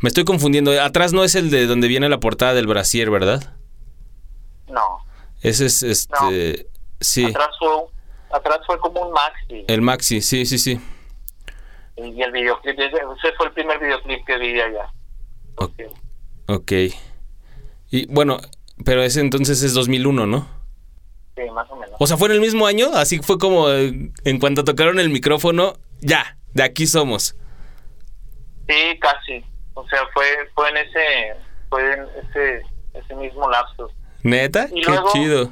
Me estoy confundiendo. Atrás no es el de donde viene la portada del brasier, ¿verdad? No. Ese es este. Sí, Atrás fue, atrás fue como un maxi. el maxi, sí, sí, sí. Y el videoclip, ese, ese fue el primer videoclip que vi allá. Ok. Ok. Y bueno, pero ese entonces es 2001, ¿no? Sí, más o menos. O sea, fue en el mismo año, así fue como eh, en cuanto tocaron el micrófono, ya, de aquí somos. Sí, casi. O sea, fue, fue en ese, fue en ese, ese mismo lapso. ¿Neta? Y Qué luego- chido.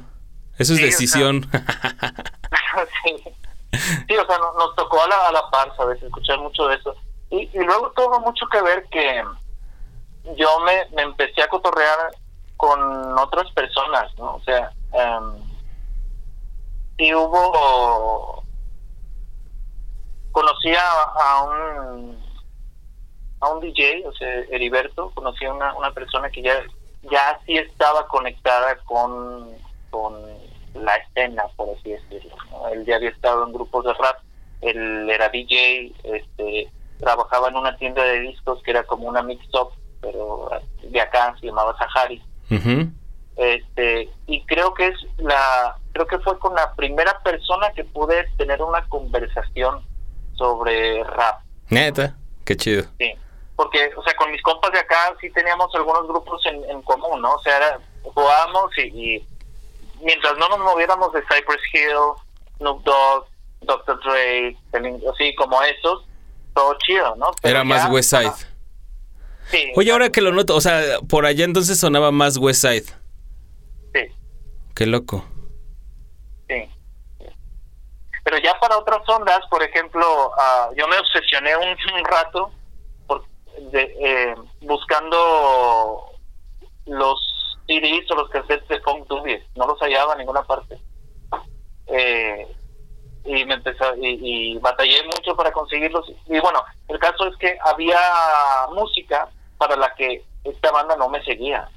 Eso es Sí, o sea- decisión. sí. Sí, o sea, no- nos tocó a la, a la par, ¿sabes? Escuchar mucho de eso. Y, y luego tuvo mucho que ver que yo me, me empecé a cotorrear con otras personas, ¿no? O sea, sí hubo... Conocí a, a un a un DJ, o sea, Heriberto, conocí a una, una persona que ya, ya sí estaba conectada con, con la escena, por así decirlo. Él ya había estado en grupos de rap, él era DJ, este, trabajaba en una tienda de discos que era como una mix-up, pero de acá se llamaba Sahari. Ujú. Este, y creo que es la, creo que fue con la primera persona que pude tener una conversación sobre rap. Neta, qué chido. Sí, porque, o sea, con mis compas de acá sí teníamos algunos grupos en, en común, ¿no? O sea, era, jugábamos y, y mientras no nos moviéramos de Cypress Hill, Snoop Dogg, Dr. Dre, así como esos, todo chido, ¿no? Pero Era más ya- West Side. Sí. Oye, ahora que lo noto, o sea, por allá entonces sonaba más West Side. Sí, Qué loco. sí. Pero ya para otras ondas, por ejemplo, ah, yo me obsesioné un, un rato por, de, eh, buscando los CDs o los cassettes de Funk Dubies. No los hallaba en ninguna parte. Eh, y me empezó y, y batallé mucho para conseguirlos. Y bueno, el caso es que había música para la que esta banda no me seguía.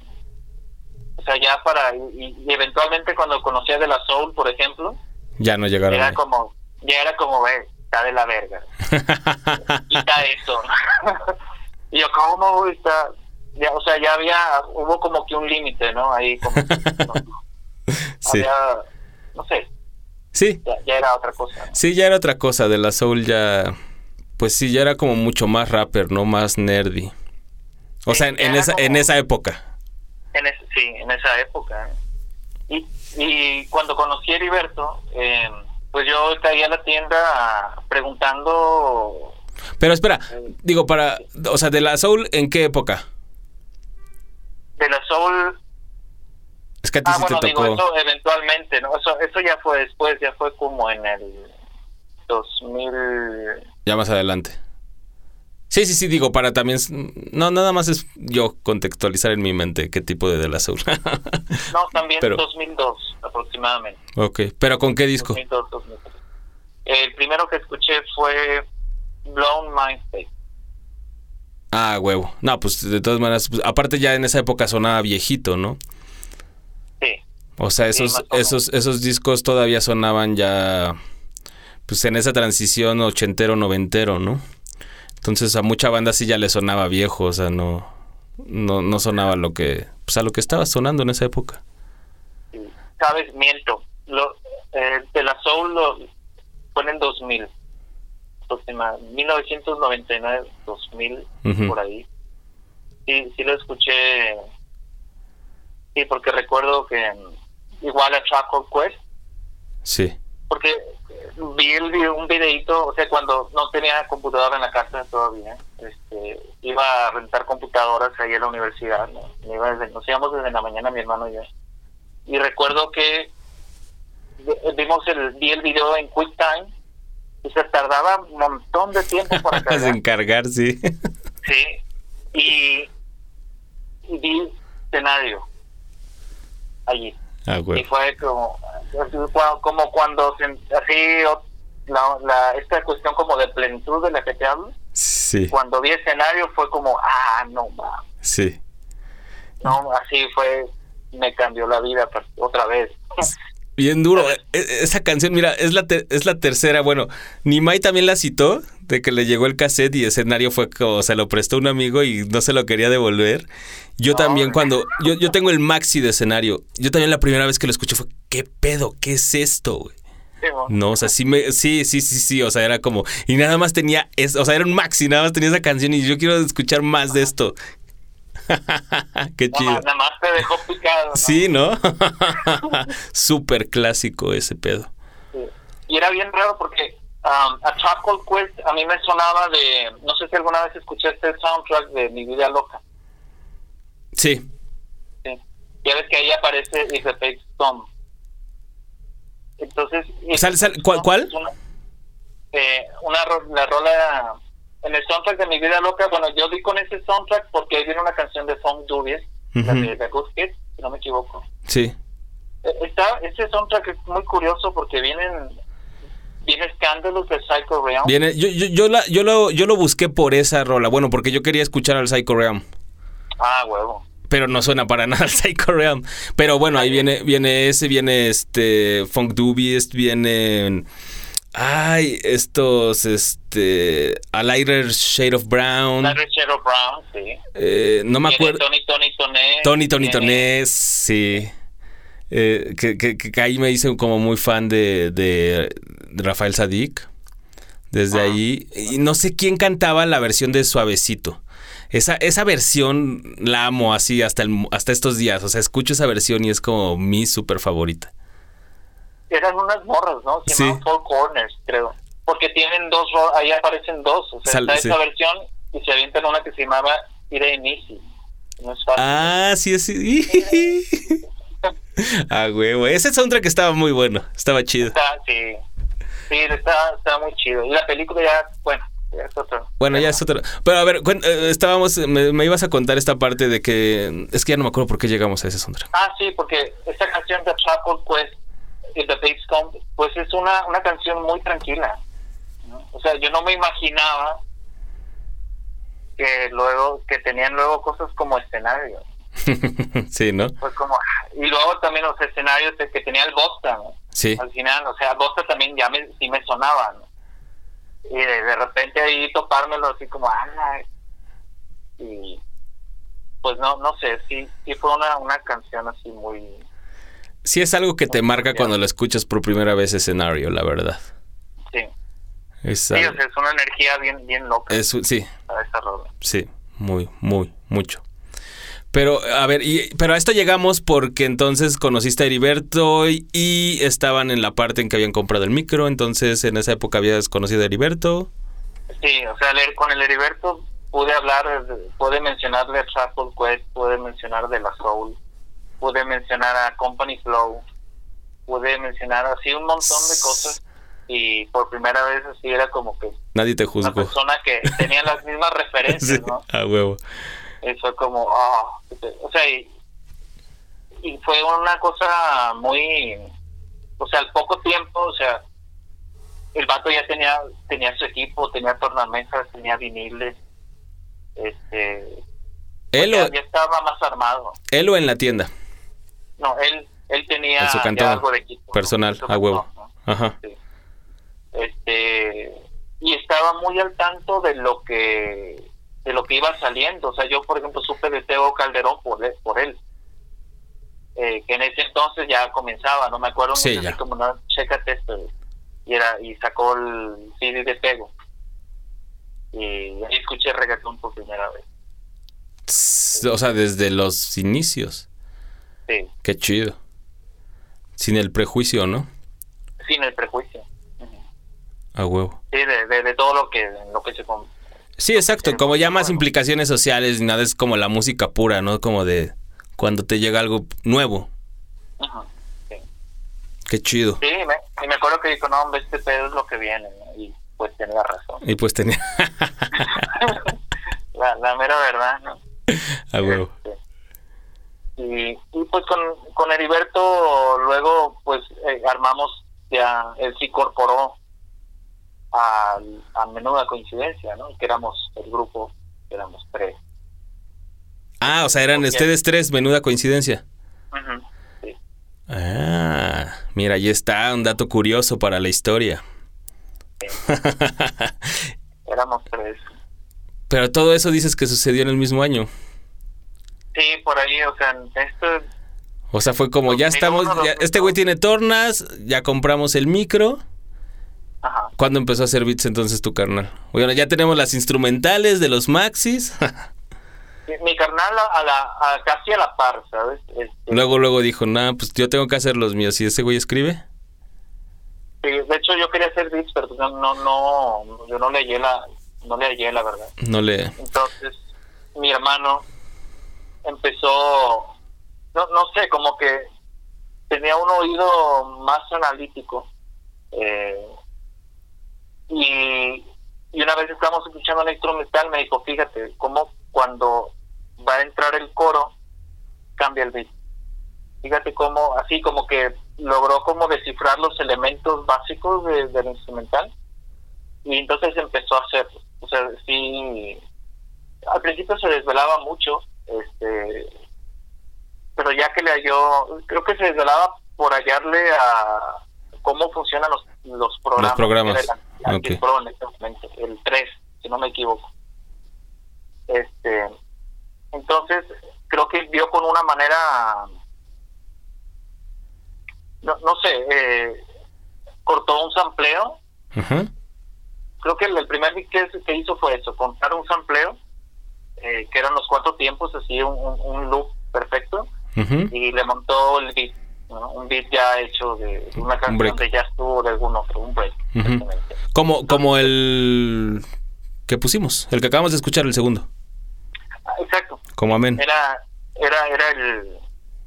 O sea, ya para. Y, y eventualmente cuando conocía de la Soul, por ejemplo, Ya no llegaron. era ahí. como. Ya era como, ve, está de la verga. quita eso. y yo, ¿cómo está? Ya, o sea, ya había, hubo como que un límite, ¿no? Ahí como, no, sí. había, no sé, sí, ya, ya era otra cosa. sí, ya era otra cosa. De la Soul ya. Pues sí, ya era como mucho más rapper, ¿no? Más nerdy. O sea, en, esa, como- en esa época. En ese- sí, en esa época. Y, y cuando conocí a Heriberto, eh, pues yo caí a la tienda preguntando, Pero espera, digo, para. O sea, de la Soul, ¿en qué época? de la Soul Es que a ti Ah, sí bueno, te digo, tocó. eso eventualmente, ¿no? Eso, eso ya fue después, ya fue como en el 2000... Ya más adelante. Sí, sí, sí, digo, para también. No, nada más es yo contextualizar en mi mente qué tipo de De La Soul. No, también Pero- 2002 aproximadamente. ok, pero ¿con qué disco? 2002, 2003. El primero que escuché fue Blown Mind State. Ah, huevo. No, pues de todas maneras, pues, aparte ya en esa época sonaba viejito, ¿no? O sea, esos, esos, esos discos todavía sonaban ya, pues en esa transición ochentero, noventero, ¿no? Entonces a mucha banda sí ya le sonaba viejo, o sea, no, no, no sonaba lo que, pues a lo que estaba sonando en esa época. sabes, miento. Lo, eh, de la Soul lo, fue en el 2000. aproximadamente, 1999, 2000, Ujú. por ahí. Sí, sí lo escuché. Sí, porque recuerdo que igual a Called Quest Sí. porque vi el un videito, o sea, cuando no tenía computadora en la casa todavía, este, iba a rentar computadoras ahí en la universidad, ¿no? Iba desde- nos íbamos desde la mañana mi hermano y yo. Y recuerdo que vi- vimos el, vi el video en QuickTime y se tardaba un montón de tiempo para cargar. encargar, sí. Sí, y, y vi escenario allí. Ah, Y fue como, como cuando así la, la- esta cuestión como de plenitud de la que te hablo, Sí, cuando vi escenario fue como, ah, no, ma, sí. no, así fue, me cambió la vida otra vez. Bien duro. E- e- Esa canción, mira, es la, te- es la tercera. Bueno, Nimai también la citó de que le llegó el cassette y escenario fue como se lo prestó un amigo y no se lo quería devolver. Yo también cuando yo, yo tengo el maxi de escenario. Yo también la primera vez que lo escuché fue ¿qué pedo? ¿Qué es esto, güey? No, o sea, sí me sí, sí, sí, sí, o sea, era como y nada más tenía es, o sea, era un maxi, nada más tenía esa canción y yo quiero escuchar más de esto. Qué chido. nada más te dejó picado. Sí, ¿no? Súper clásico ese pedo. Y era bien raro porque um, a Charcoal Quest a mí me sonaba de, no sé si alguna vez escuchaste el soundtrack de Mi Vida Loca. Sí. Sí. Ya ves que ahí aparece a Fake Stone. Entonces. Sal- sal- ¿cuál- cuál? Una, eh, una la rola. En el soundtrack de Mi Vida Loca, bueno, yo di con ese soundtrack porque ahí viene una canción de Funk Dubies, la de The Good Kids, si no me equivoco. Sí. Eh, Está, ese soundtrack es muy curioso porque vienen. Viene escándalos de Psycho Realm. Viene, yo, yo, yo, la- yo, lo, yo lo busqué por esa rola. Bueno, porque yo quería escuchar al Psycho Realm. Ah, huevo. Pero no suena para nada al Psycho Realm. Pero bueno, ahí viene, viene ese, viene este Funk Dubies, vienen. Ay, estos, este. A Lighter Shade of Brown. La Shadow Brown, sí. eh, no me acuerdo. Tony, Tony, Toné. Tony, Tony, Toné, sí. Eh, que, que- que ahí me hice como muy fan de, de, de Rafael Sadik. Desde Ah. ahí. Y no sé quién cantaba la versión de Suavecito. Esa, esa versión la amo así hasta, el, hasta estos días. O sea, escucho esa versión y es como mi súper favorita. Eran unas morras, ¿no? Se Sí. llaman Four Corners, creo. Porque tienen dos, ahí aparecen dos. O sea, Sal- está sí. esa versión y se avientan una que se llamaba Irene Easy. No es fácil. Ah, sí, sí. ah, huevo. Ese soundtrack estaba muy bueno. Estaba chido. Está, sí. Sí, está, está muy chido. Y la película ya, bueno, es otro. Bueno, ya es otro. Pero a ver, eh, estábamos, me, me ibas a contar esta parte de que es que ya no me acuerdo por qué llegamos a ese soundtrack. Ah, sí, porque esta canción de Charcoal Quest y The Bass Come, pues es una, una canción muy tranquila. ¿no? O sea, yo no me imaginaba que luego, que tenían luego cosas como escenario. sí, ¿no? Pues como, y luego también los escenarios que tenía el Bosta, ¿no? Sí. Al final, o sea, Bosta también ya me, sí me sonaba, ¿no? Y de, de repente ahí topármelo así como, ah, y pues no, no sé, sí, sí fue una, una canción así muy, Sí es algo que te marca cuando lo escuchas por primera vez escenario, la verdad. sí. Es, Sí, o algo- sea, es una energía bien, bien loca es sí, para esa rola. sí, muy, muy, mucho. Pero, a ver, y, pero a esto llegamos porque entonces conociste a Heriberto y, y estaban en la parte en que habían comprado el micro, entonces en esa época habías conocido a Heriberto. Sí, o sea, con el Heriberto pude hablar, de- pude mencionarle a Trapple Quest, pude mencionar de la Soul, pude mencionar a Company Flow, pude mencionar así un montón de cosas y por primera vez así era como que Nadie te una juzgó. persona que tenía las mismas referencias, Sí, ¿no? a huevo. Fue como, ah, o sea, y, y fue una cosa muy, o sea, al poco tiempo, o sea, el vato ya tenía tenía su equipo, tenía tornamesas, tenía viniles, este, Él ya, o, ya estaba más armado. él o en la tienda. No, él él tenía En su cantón, algo de equipo personal, a huevo. Ajá. Sí. Este y estaba muy al tanto de lo que de lo que iba saliendo, o sea, yo por ejemplo supe de Teo Calderón por él, por él. Eh, que en ese entonces ya comenzaba, no me acuerdo Sí, como no, chécate esto y era y sacó el CD de Tego. Y ahí escuché reggaetón por primera vez. O sea, desde los inicios. Sí. Qué chido. Sin el prejuicio, ¿no? sin el prejuicio. A huevo. Sí, de, de, de todo lo que, lo que se... Sí, exacto, como ya más implicaciones sociales, nada es como la música pura, ¿no? Como de cuando te llega algo nuevo. Ajá, sí. Qué chido. Sí, me- y me acuerdo que dijo, no, hombre, este pedo es lo que viene, ¿no? y pues tenía razón. Y pues tenía la, la mera verdad, ¿no? a huevo. Este, Y, y pues con, con Heriberto luego pues eh, armamos ya, él se incorporó a, a menuda coincidencia, ¿no? Que éramos el grupo, éramos tres. Ah, o sea, eran ustedes tres, menuda coincidencia. Sí. Ah, mira, ahí está un dato curioso para la historia. Éramos tres. Pero todo eso dices que sucedió en el mismo año. Sí, por ahí, o sea, esto O sea, fue como ya estamos, ya- este güey tiene tornas, ya compramos el micro. Ajá. ¿Cuándo empezó a hacer beats entonces tu carnal? Bueno, ya tenemos las instrumentales de los maxis. Mi, mi carnal a, la, a- casi a la par, ¿sabes? Este, luego, luego dijo, nah, pues yo tengo que hacer los míos. ¿Y ese güey escribe? sí, de hecho yo quería hacer beats, pero no, no, no, yo no le hallé la, no le hallé la verdad. No le... Entonces, mi hermano empezó, no, no sé, como que tenía un oído más analítico. eh, y, y una vez estábamos escuchando un instrumental, me dijo, fíjate, cómo cuando va a entrar el coro, cambia el beat. Fíjate cómo, así como que logró como descifrar los elementos básicos de- del instrumental y entonces empezó a hacerlo. O sea, sí, al principio se desvelaba mucho, este, pero ya que le halló, creo que se desvelaba por hallarle a cómo funcionan los, los programas. programas, El ok. Antipro en este momento, el 3, si no me equivoco. Este, entonces, creo que vio con una manera, no, no sé, eh, cortó un sampleo creo que el, el primer beat que, que hizo fue eso, contar un sampleo, eh, que eran los cuatro tiempos, así un, un, un loop perfecto, y le montó el beat, ¿no? un beat ya hecho de una canción break. de ya estuvo de algún otro, un break. Como, como el que pusimos, el que acabamos de escuchar, el segundo. Ah, Exacto, Como amén. era era era el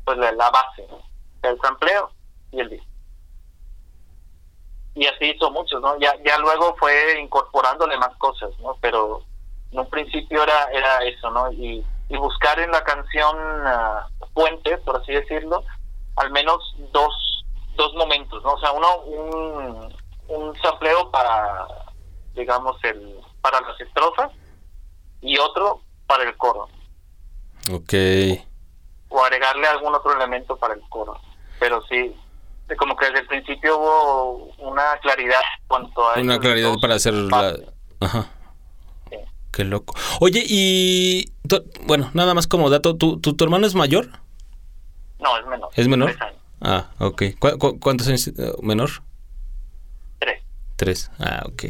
pues la, la base, ¿no? el sampleo y el beat. Y así hizo muchos, ¿no? Ya ya luego fue incorporándole más cosas, ¿no? Pero en un principio era era eso, ¿no? Y, y buscar en la canción puente, por así decirlo, al menos dos dos momentos, ¿no? O sea, uno un un sampleo para digamos el para las estrofas y otro para el coro Ok. o agregarle algún otro elemento para el coro. Pero sí, como que desde el principio hubo una claridad cuanto a... Una claridad para hacer la... Ajá. Sí. Qué loco. Oye, y... Bueno, nada más como dato, ¿tu, tu, tu hermano es mayor? No, es menor. ¿Es menor? Tres años. Ah, ok. ¿Cu- cu- cuántos años eh, menor? Tres. Tres. Ah, ok.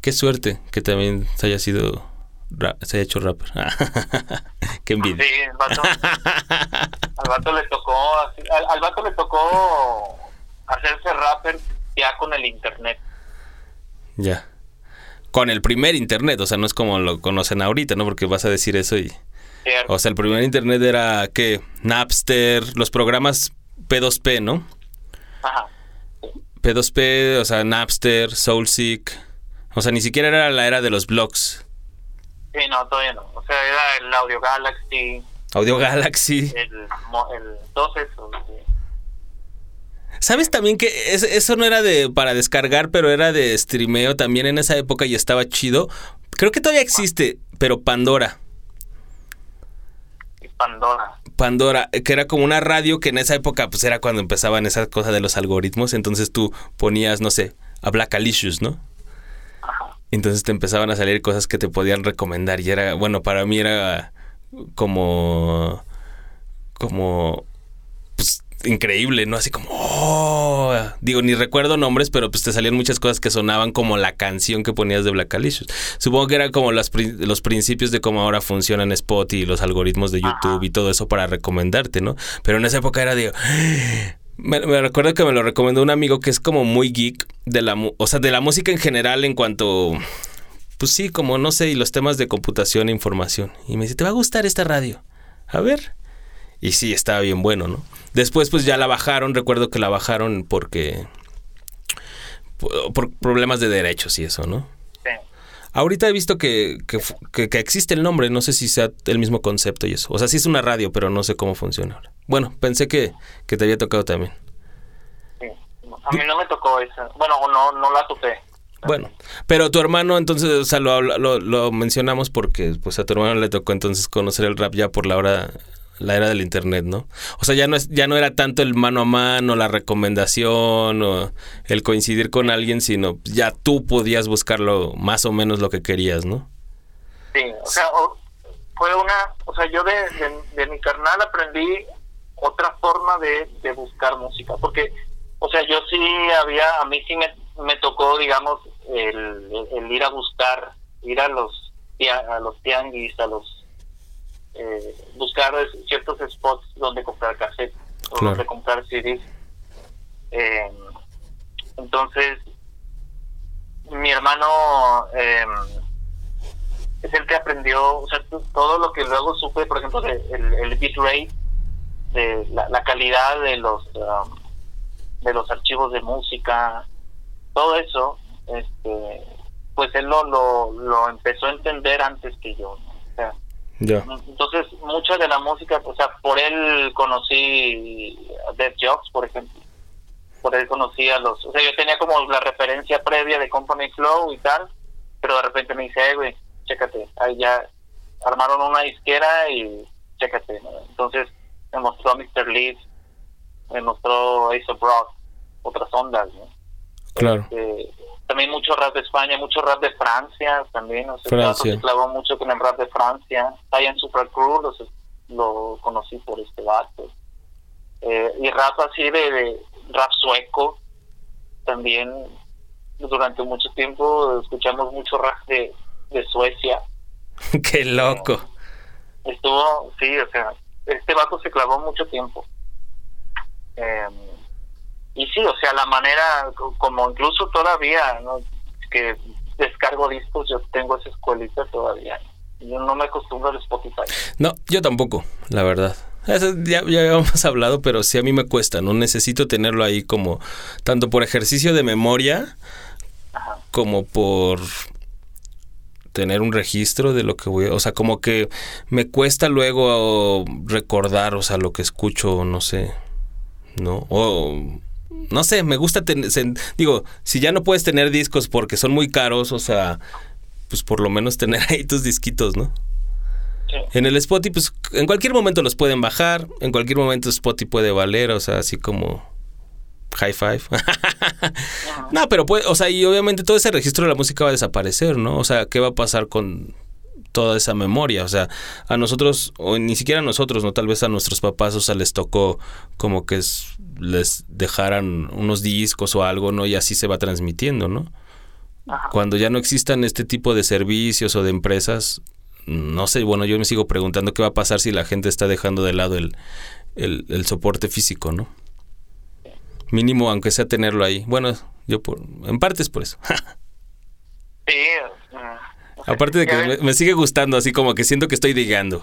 Qué suerte que también se haya sido... se haya hecho rapper. Qué envidia. Sí, el vato, al vato le tocó... así- Al, al vato le tocó hacerse rapper ya con el internet. Ya. Con el primer internet, o sea, no es como lo conocen ahorita, ¿no? Porque vas a decir eso y... ¿cierto? O sea, el primer internet era, ¿qué? Napster, los programas P2P, ¿no? Ajá. P2P, o sea, Napster, Soulseek. O sea, ni siquiera era la era de los blogs. Sí, no, todavía no. O sea, era el Audio Galaxy, Audio Galaxy. el, el esos. ¿Sabes también que es- eso no era de para descargar, pero era de streameo también en esa época y estaba chido? Creo que todavía existe, pero Pandora. Pandora. Pandora, que era como una radio que en esa época pues era cuando empezaban esas cosas de los algoritmos, entonces tú ponías, no sé, a Black Alicious, ¿no? Entonces te empezaban a salir cosas que te podían recomendar y era, bueno, para mí era como como pues increíble, ¿no? Así como oh, digo, ni recuerdo nombres, pero pues te salían muchas cosas que sonaban como la canción que ponías de Black Alicious. Supongo que era como las los principios de cómo ahora funcionan Spot y los algoritmos de YouTube y todo eso para recomendarte, ¿no? Pero en esa época era de Me, me recuerdo que me lo recomendó un amigo que es como muy geek de la, o sea, de la música en general en cuanto, pues sí, como no sé, y los temas de computación e información. Y me dice, ¿te va a gustar esta radio? A ver. Y sí, estaba bien bueno, ¿no? Después pues ya la bajaron, recuerdo que la bajaron porque... por, problemas de derechos y eso, ¿no? Sí. Ahorita he visto que, que, que- que existe el nombre, no sé si sea el mismo concepto y eso. O sea, sí es una radio, pero no sé cómo funciona ahora. Bueno, pensé que, que te había tocado también. sí. A mí no me tocó esa. Bueno, no, no la topé. Bueno, pero tu hermano, entonces, o sea, lo, lo, lo mencionamos porque pues a tu hermano le tocó entonces conocer el rap ya por la hora, la era del internet, ¿no? O sea, ya no es, ya no era tanto el mano a mano, la recomendación o el coincidir con alguien, sino ya tú podías buscarlo más o menos lo que querías, ¿no? Sí, o sea, fue una, o sea, yo de, de, de mi carnal aprendí otra forma de, de buscar música, porque, o sea, yo sí había, a mí sí me, me tocó, digamos, el, el ir a buscar, ir a los, a los tianguis, a los, eh, buscar ciertos spots donde comprar cassettes, o Claro. donde comprar CDs. Eh, entonces, mi hermano, eh, es el que aprendió, o sea, todo lo que luego supe, por ejemplo, de, el, el bitrate, de la, la calidad de los um, de los archivos de música, todo eso, este, pues él lo, lo, lo empezó a entender antes que yo. ¿no? Entonces, mucha de la música, o sea, por él conocí a Death Jobs, por ejemplo. Por él conocí a los... O sea, yo tenía como la referencia previa de Company Flow y tal, pero de repente me dice, "Eh, güey, chécate, ahí ya armaron una disquera y chécate. ¿no? Entonces, me mostró a Mr. Leeds, me mostró Ace of Rock, otras ondas, ¿no? Claro. Eh, también mucho rap de España, mucho rap de Francia también. O sea, Francia. se clavó mucho con el rap de Francia. en Super Crew los- lo conocí por este vato. Eh, y rap así de, de rap sueco también. Durante mucho tiempo escuchamos mucho rap de, de Suecia. Qué loco. Estuvo, sí, o sea, este vato se clavó mucho tiempo. Eh, y sí, o sea, la manera, co- como incluso todavía, ¿no? que descargo discos, yo tengo esa escuelita todavía. Yo no me acostumbro al Spotify. No, yo tampoco, la verdad. Eso ya, ya habíamos hablado, pero sí a mí me cuesta, ¿no? Necesito tenerlo ahí como, tanto por ejercicio de memoria, Ajá. como por tener un registro de lo que voy a... O sea, como que me cuesta luego recordar, o sea, lo que escucho, no sé, ¿no? O... No sé, me gusta tener... Digo, si ya no puedes tener discos porque son muy caros, o sea, pues por lo menos tener ahí tus disquitos, ¿no? Sí. En el Spotify, pues en cualquier momento los pueden bajar, en cualquier momento Spotify puede valer, o sea, así como high five. no, pero puede, o sea, y obviamente todo ese registro de la música va a desaparecer, ¿no? O sea, ¿qué va a pasar con toda esa memoria? O sea, a nosotros, o ni siquiera a nosotros, ¿no? Tal vez a nuestros papás, o sea, les tocó como que es- les dejaran unos discos o algo, ¿no? Y así se va transmitiendo, ¿no? Ajá. Cuando ya no existan este tipo de servicios o de empresas, no sé, bueno, yo me sigo preguntando qué va a pasar si la gente está dejando de lado el, el, el soporte físico, ¿no? Mínimo, aunque sea tenerlo ahí. Bueno, yo por, en parte es por eso. Sí. Aparte de que me, sigue gustando, así como que siento que estoy digando.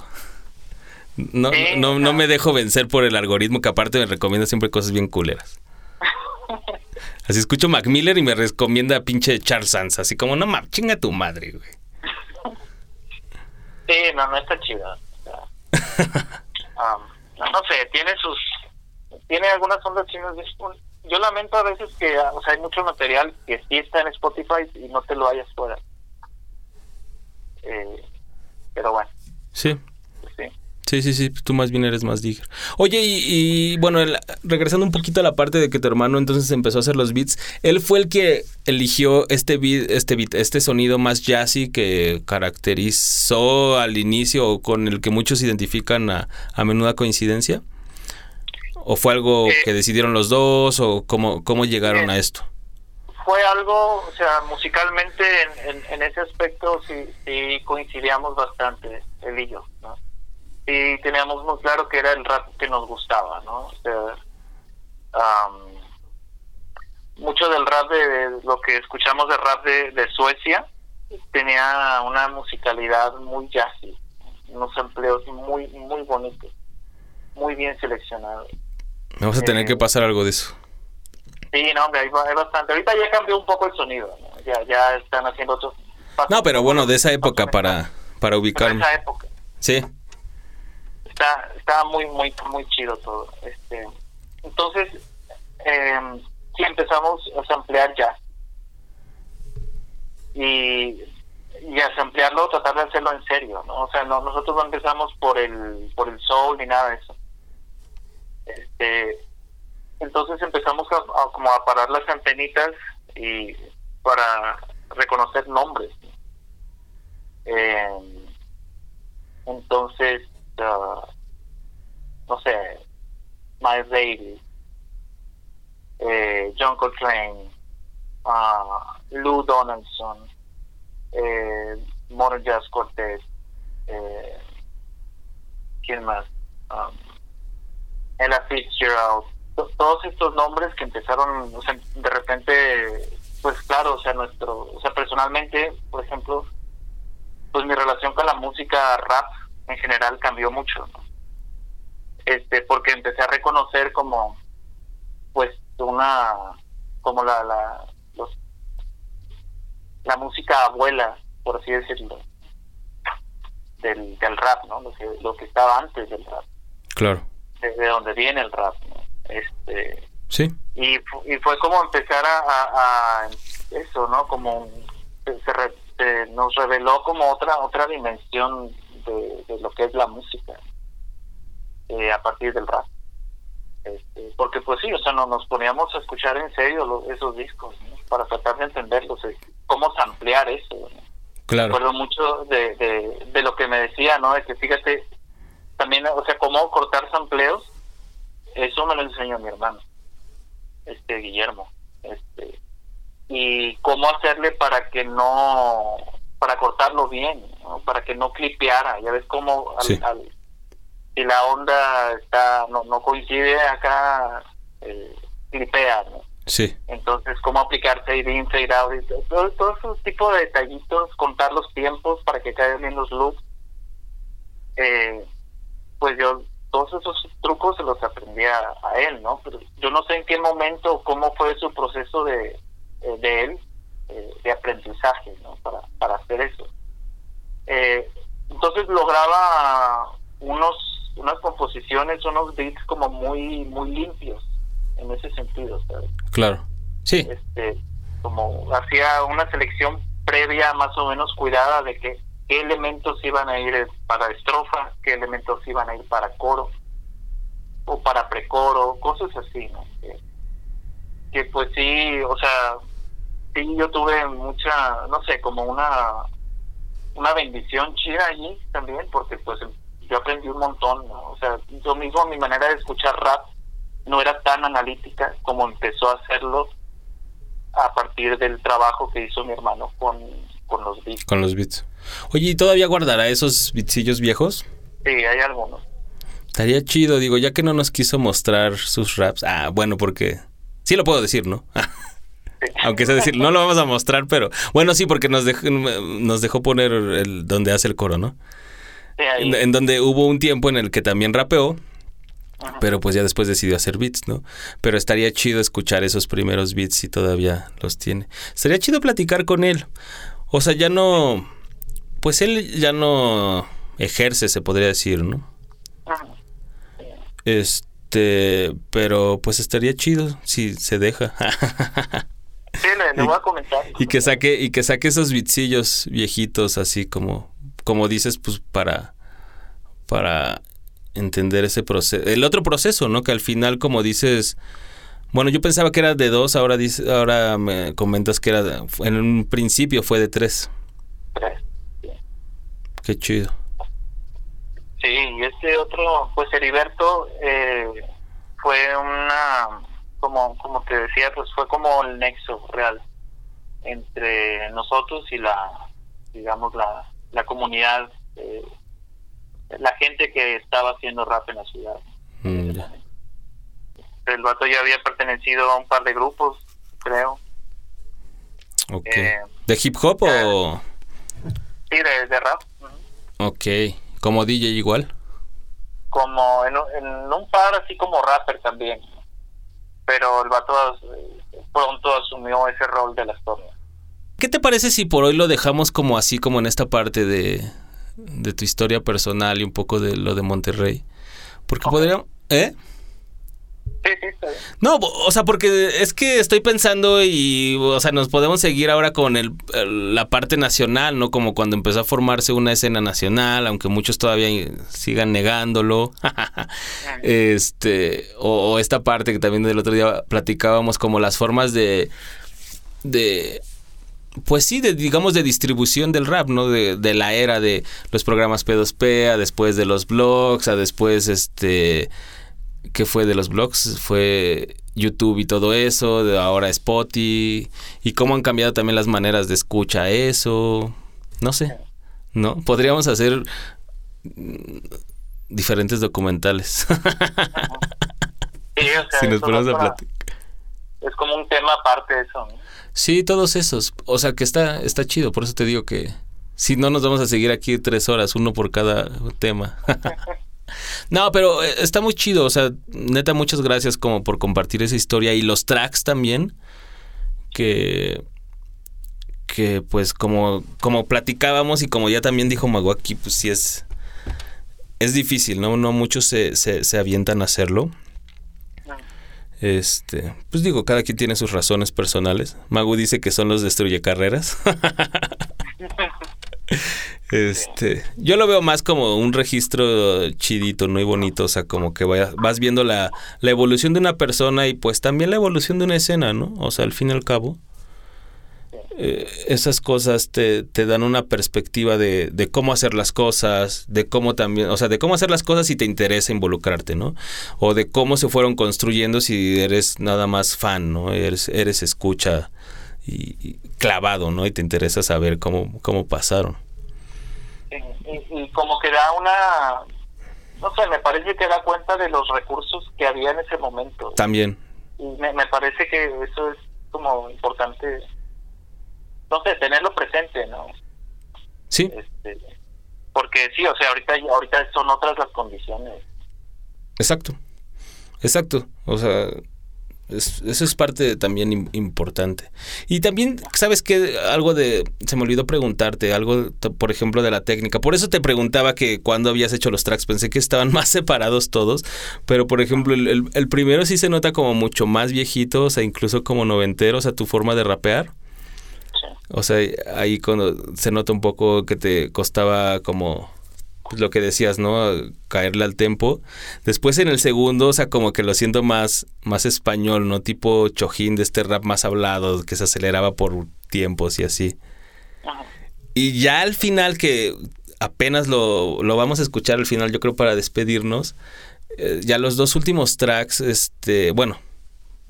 No, Sí, no, no me dejo vencer por el algoritmo que aparte me recomienda siempre cosas bien culeras. Así escucho Mac Miller y me recomienda pinche Charles Sands, así como, no mames, chinga tu madre, güey. Sí, no, no está chido. um, no, no sé, tiene sus... Tiene algunas ondas chinas. Yo lamento a veces que, o sea, hay mucho material que sí está en Spotify y no te lo hayas fuera. Eh, pero bueno, Sí. sí. Sí, sí, sí, tú más bien eres más digger. Oye, y, y, bueno, el- regresando un poquito a la parte de que tu hermano entonces empezó a hacer los beats, él fue el que eligió este beat, este beat, este sonido más jazzy que caracterizó al inicio o con el que muchos identifican a, a menuda coincidencia. ¿O fue algo Eh. que decidieron los dos? ¿O cómo, cómo llegaron Eh. a esto? Fue algo, o sea, musicalmente en, en, en ese aspecto sí, sí coincidíamos bastante, él y yo, ¿no? Y teníamos muy claro que era el rap que nos gustaba, ¿no? O sea, mucho del rap de, lo que escuchamos de rap de, de Suecia. Tenía una musicalidad muy jazzy, unos empleos muy muy bonitos, muy bien seleccionados. Me vas a tener Eh, que pasar algo de eso. Sí, no, hombre, hay, hay bastante. Ahorita ya cambió un poco el sonido, ¿no? ya ya están haciendo otros. No, pero bueno, de esa época para, para ubicarme. esa época Sí, está está muy muy muy chido todo. Este, entonces eh, sí empezamos a samplear jazz y y a samplearlo, tratar de hacerlo en serio, ¿no? O sea, no, nosotros no empezamos por el por el soul ni nada de eso. Este, entonces empezamos a, como a parar las antenitas y para reconocer nombres. Eh, entonces, ah, no sé, Miles Davis, eh, John Coltrane, ah, Lou Donaldson, eh, Modern Jazz Cortez, eh, ¿quién más? Um, Ella Fitzgerald, todos estos nombres que empezaron, o sea, de repente, pues claro, o sea, nuestro, o sea, personalmente, por ejemplo, pues mi relación con la música rap en general cambió mucho, ¿no? Este, porque empecé a reconocer como, pues, una, como la, la, los, la música abuela, por así decirlo, del, del rap, ¿no? Lo que, lo que estaba antes del rap, claro. de, de donde viene el rap, ¿no? Este, Sí, y, y fue como empezar a, a- a eso no como se, re- se nos reveló como otra otra dimensión de, de lo que es la música eh, a partir del rap este, porque pues sí o sea no, nos poníamos a escuchar en serio esos discos ¿no? para tratar de entenderlos eh, cómo samplear eso ¿no? claro. recuerdo mucho de, de, de lo que me decía, ¿no? De que fíjate, también, o sea, cómo cortar sampleos, eso me lo enseñó mi hermano, este Guillermo, este, y cómo hacerle para que no, para cortarlo bien, ¿no? Para que no clipeara, ya ves cómo al, Sí. al- si la onda está, no, no coincide acá, eh, clipea, ¿no? Sí, Entonces, cómo aplicar fade in, fade out, y todo, todo, ese tipo de detallitos, contar los tiempos para que caigan bien los loops. Eh, pues yo, todos esos trucos se los aprendí a, a él, ¿no? Pero yo no sé en qué momento, cómo fue su proceso de, eh, de él, eh, de aprendizaje, ¿no? Para, para hacer eso. Eh, entonces lograba unos unas composiciones, unos beats como muy muy limpios en ese sentido, ¿sabes? claro. Sí, este como hacía una selección previa más o menos cuidada de que qué elementos iban a ir para estrofa, qué elementos iban a ir para coro o para precoro, cosas así, ¿no? Que, pues sí, o sea, sí yo tuve mucha, no sé, como una una bendición chida allí también, porque pues yo aprendí un montón. O sea, yo mismo mi manera de escuchar rap no era tan analítica como empezó a hacerlo a partir del trabajo que hizo mi hermano con, con los beats. Oye, ¿y todavía guardará esos beatsillos viejos? Sí, hay algunos. Estaría chido, digo, ya que no nos quiso mostrar sus raps. Ah, bueno, porque sí lo puedo decir, ¿no? Aunque sea decir, no lo vamos a mostrar, pero bueno, sí, porque nos dejó, nos dejó poner el donde hace el coro, ¿no? Sí, ahí. En, en donde hubo un tiempo en el que también rapeó, Ajá. pero pues ya después decidió hacer beats, ¿no? Pero estaría chido escuchar esos primeros beats si todavía los tiene. Estaría chido platicar con él. O sea, ya no, pues él ya no ejerce, se podría decir, ¿no? Este, pero pues estaría chido si se deja. Sí, le, le voy a comentar. y que saque y que saque esos bitsillos viejitos así como como dices pues para para entender ese proceso, el otro proceso, ¿no? Que al final como dices bueno, yo pensaba que era de dos, ahora dice, ahora me comentas que era de- en un principio fue de tres. Tres. Qué chido. Sí, y este otro, pues Heriberto, eh, fue una, como, como te decía, pues fue como el nexo real entre nosotros y la, digamos, la, la comunidad, eh, la gente que estaba haciendo rap en la ciudad. Mm. El vato ya había pertenecido a un par de grupos creo. Eh, ¿De hip hop o...? Sí, de, de rap. Ok. ¿Como DJ igual? Como en, un- en un par así como rapper también. Pero el vato eh, pronto asumió ese rol de las tornas. ¿Qué te parece si por hoy lo dejamos como así, como en esta parte de, de tu historia personal y un poco de lo de Monterrey? Porque podríamos... ¿Eh? No, o sea, porque es que estoy pensando y, o sea, nos podemos seguir ahora con el, el- la parte nacional, ¿no? Como cuando empezó a formarse una escena nacional, aunque muchos todavía sigan negándolo. este, o, o esta parte que también del otro día platicábamos, como las formas de, de, pues sí, de, digamos, de distribución del rap, ¿no? De, de la era de los programas P2P, a después de los blogs, a después, este, ¿qué fue de los blogs? Fue YouTube y todo eso, de ahora Spotify, y cómo han cambiado también las maneras de escucha a eso, no sé, ¿no? Podríamos hacer mm, diferentes documentales. Sí, o sea, si nos ponemos a platicar. Es como un tema aparte de eso, ¿no? Sí, todos esos. O sea que está, está chido. Por eso te digo que si no nos vamos a seguir aquí tres horas, uno por cada tema. no, pero eh, está muy chido. O sea, neta, muchas gracias como por compartir esa historia y los tracks también. Que que pues como como platicábamos y como ya también dijo Mago aquí, pues sí es es difícil, ¿no? No muchos se, se, se avientan a hacerlo. Este, pues digo, cada quien tiene sus razones personales. Magu dice que son los destruye carreras. este, yo lo veo más como un registro chidito, ¿no? Y bonito, o sea, como que vaya- vas viendo la, la evolución de una persona y pues también la evolución de una escena, ¿no? O sea, al fin y al cabo. eh, esas cosas te, te dan una perspectiva de, de cómo hacer las cosas, de cómo también, o sea, de cómo hacer las cosas si te interesa involucrarte, ¿no? O de cómo se fueron construyendo si eres nada más fan, ¿no? Eres, eres escucha y, y clavado, ¿no? Y te interesa saber cómo, cómo pasaron. Y, y- como que da una... No sé, me parece que da cuenta de los recursos que había en ese momento. También. Y me, me parece que eso es como importante, no sé, tenerlo presente, ¿no? Sí, Este, porque sí, o sea, ahorita ahorita son otras las condiciones. exacto. Exacto. O sea, es- eso es parte también im- importante. Y también, ¿sabes qué? Algo de, se me olvidó preguntarte, algo, por ejemplo, de la técnica. Por eso te preguntaba que cuando habías hecho los tracks, pensé que estaban más separados todos, pero por ejemplo, el, el- el primero sí se nota como mucho más viejito, o sea, incluso como noventero, o sea, tu forma de rapear. Sí. O sea, ahí cuando se nota un poco que te costaba como pues, lo que decías, ¿no? Caerle al tempo. Después en el segundo, o sea, como que lo siento más, más español, ¿no? Tipo chojín de este rap más hablado, que se aceleraba por tiempos y así. Ajá. Y ya al final, que apenas lo, lo vamos a escuchar al final, yo creo para despedirnos, eh, ya los dos últimos tracks, este, bueno,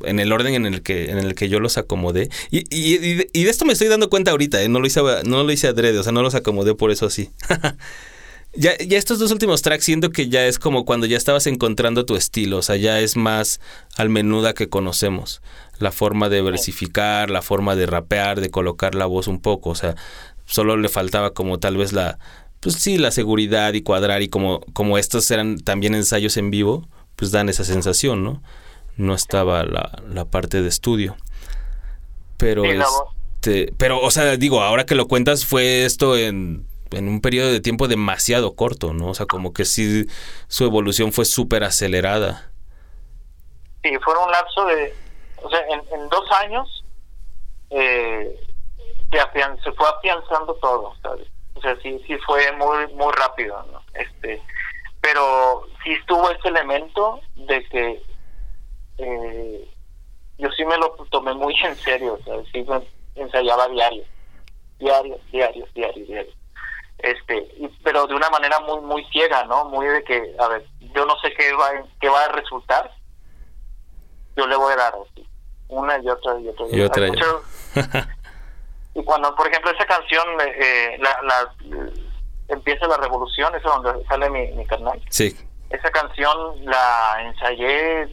en el orden en el que, en el que yo los acomodé. Y, y, y de, y de esto me estoy dando cuenta ahorita, ¿eh? no, lo hice, no lo hice adrede, o sea, no los acomodé por eso así. ya, ya estos dos últimos tracks siento que ya es como cuando ya estabas encontrando tu estilo, o sea, ya es más al menuda que conocemos. La forma de versificar, la forma de rapear, de colocar la voz un poco, o sea, solo le faltaba como tal vez la, pues sí, la seguridad y cuadrar y como, como estos eran también ensayos en vivo, pues dan esa sensación, ¿no? No estaba la, la parte de estudio. Pero Sí, este, pero, o sea, digo, ahora que lo cuentas, fue esto en, en un periodo de tiempo demasiado corto, ¿no? O sea, como que sí, su evolución fue súper acelerada. Sí, fue un lapso de, o sea, en, dos años eh, se, fue afianzando todo, ¿sabes? O sea, sí, sí fue muy, muy rápido, ¿no? Este, pero sí estuvo ese elemento de que eh, yo sí me lo tomé muy en serio, ¿sabes? Sí ensayaba diario, diario, diario, diario, diario. Este, pero de una manera muy, muy ciega, ¿no? Muy de que, a ver, yo no sé qué va, qué va a resultar, yo le voy a dar así, una y otra y otra. Y otra y mucho- y cuando, por ejemplo, esa canción, eh, la, la- empieza la revolución, es donde sale mi, mi canal. Sí, Esa canción la ensayé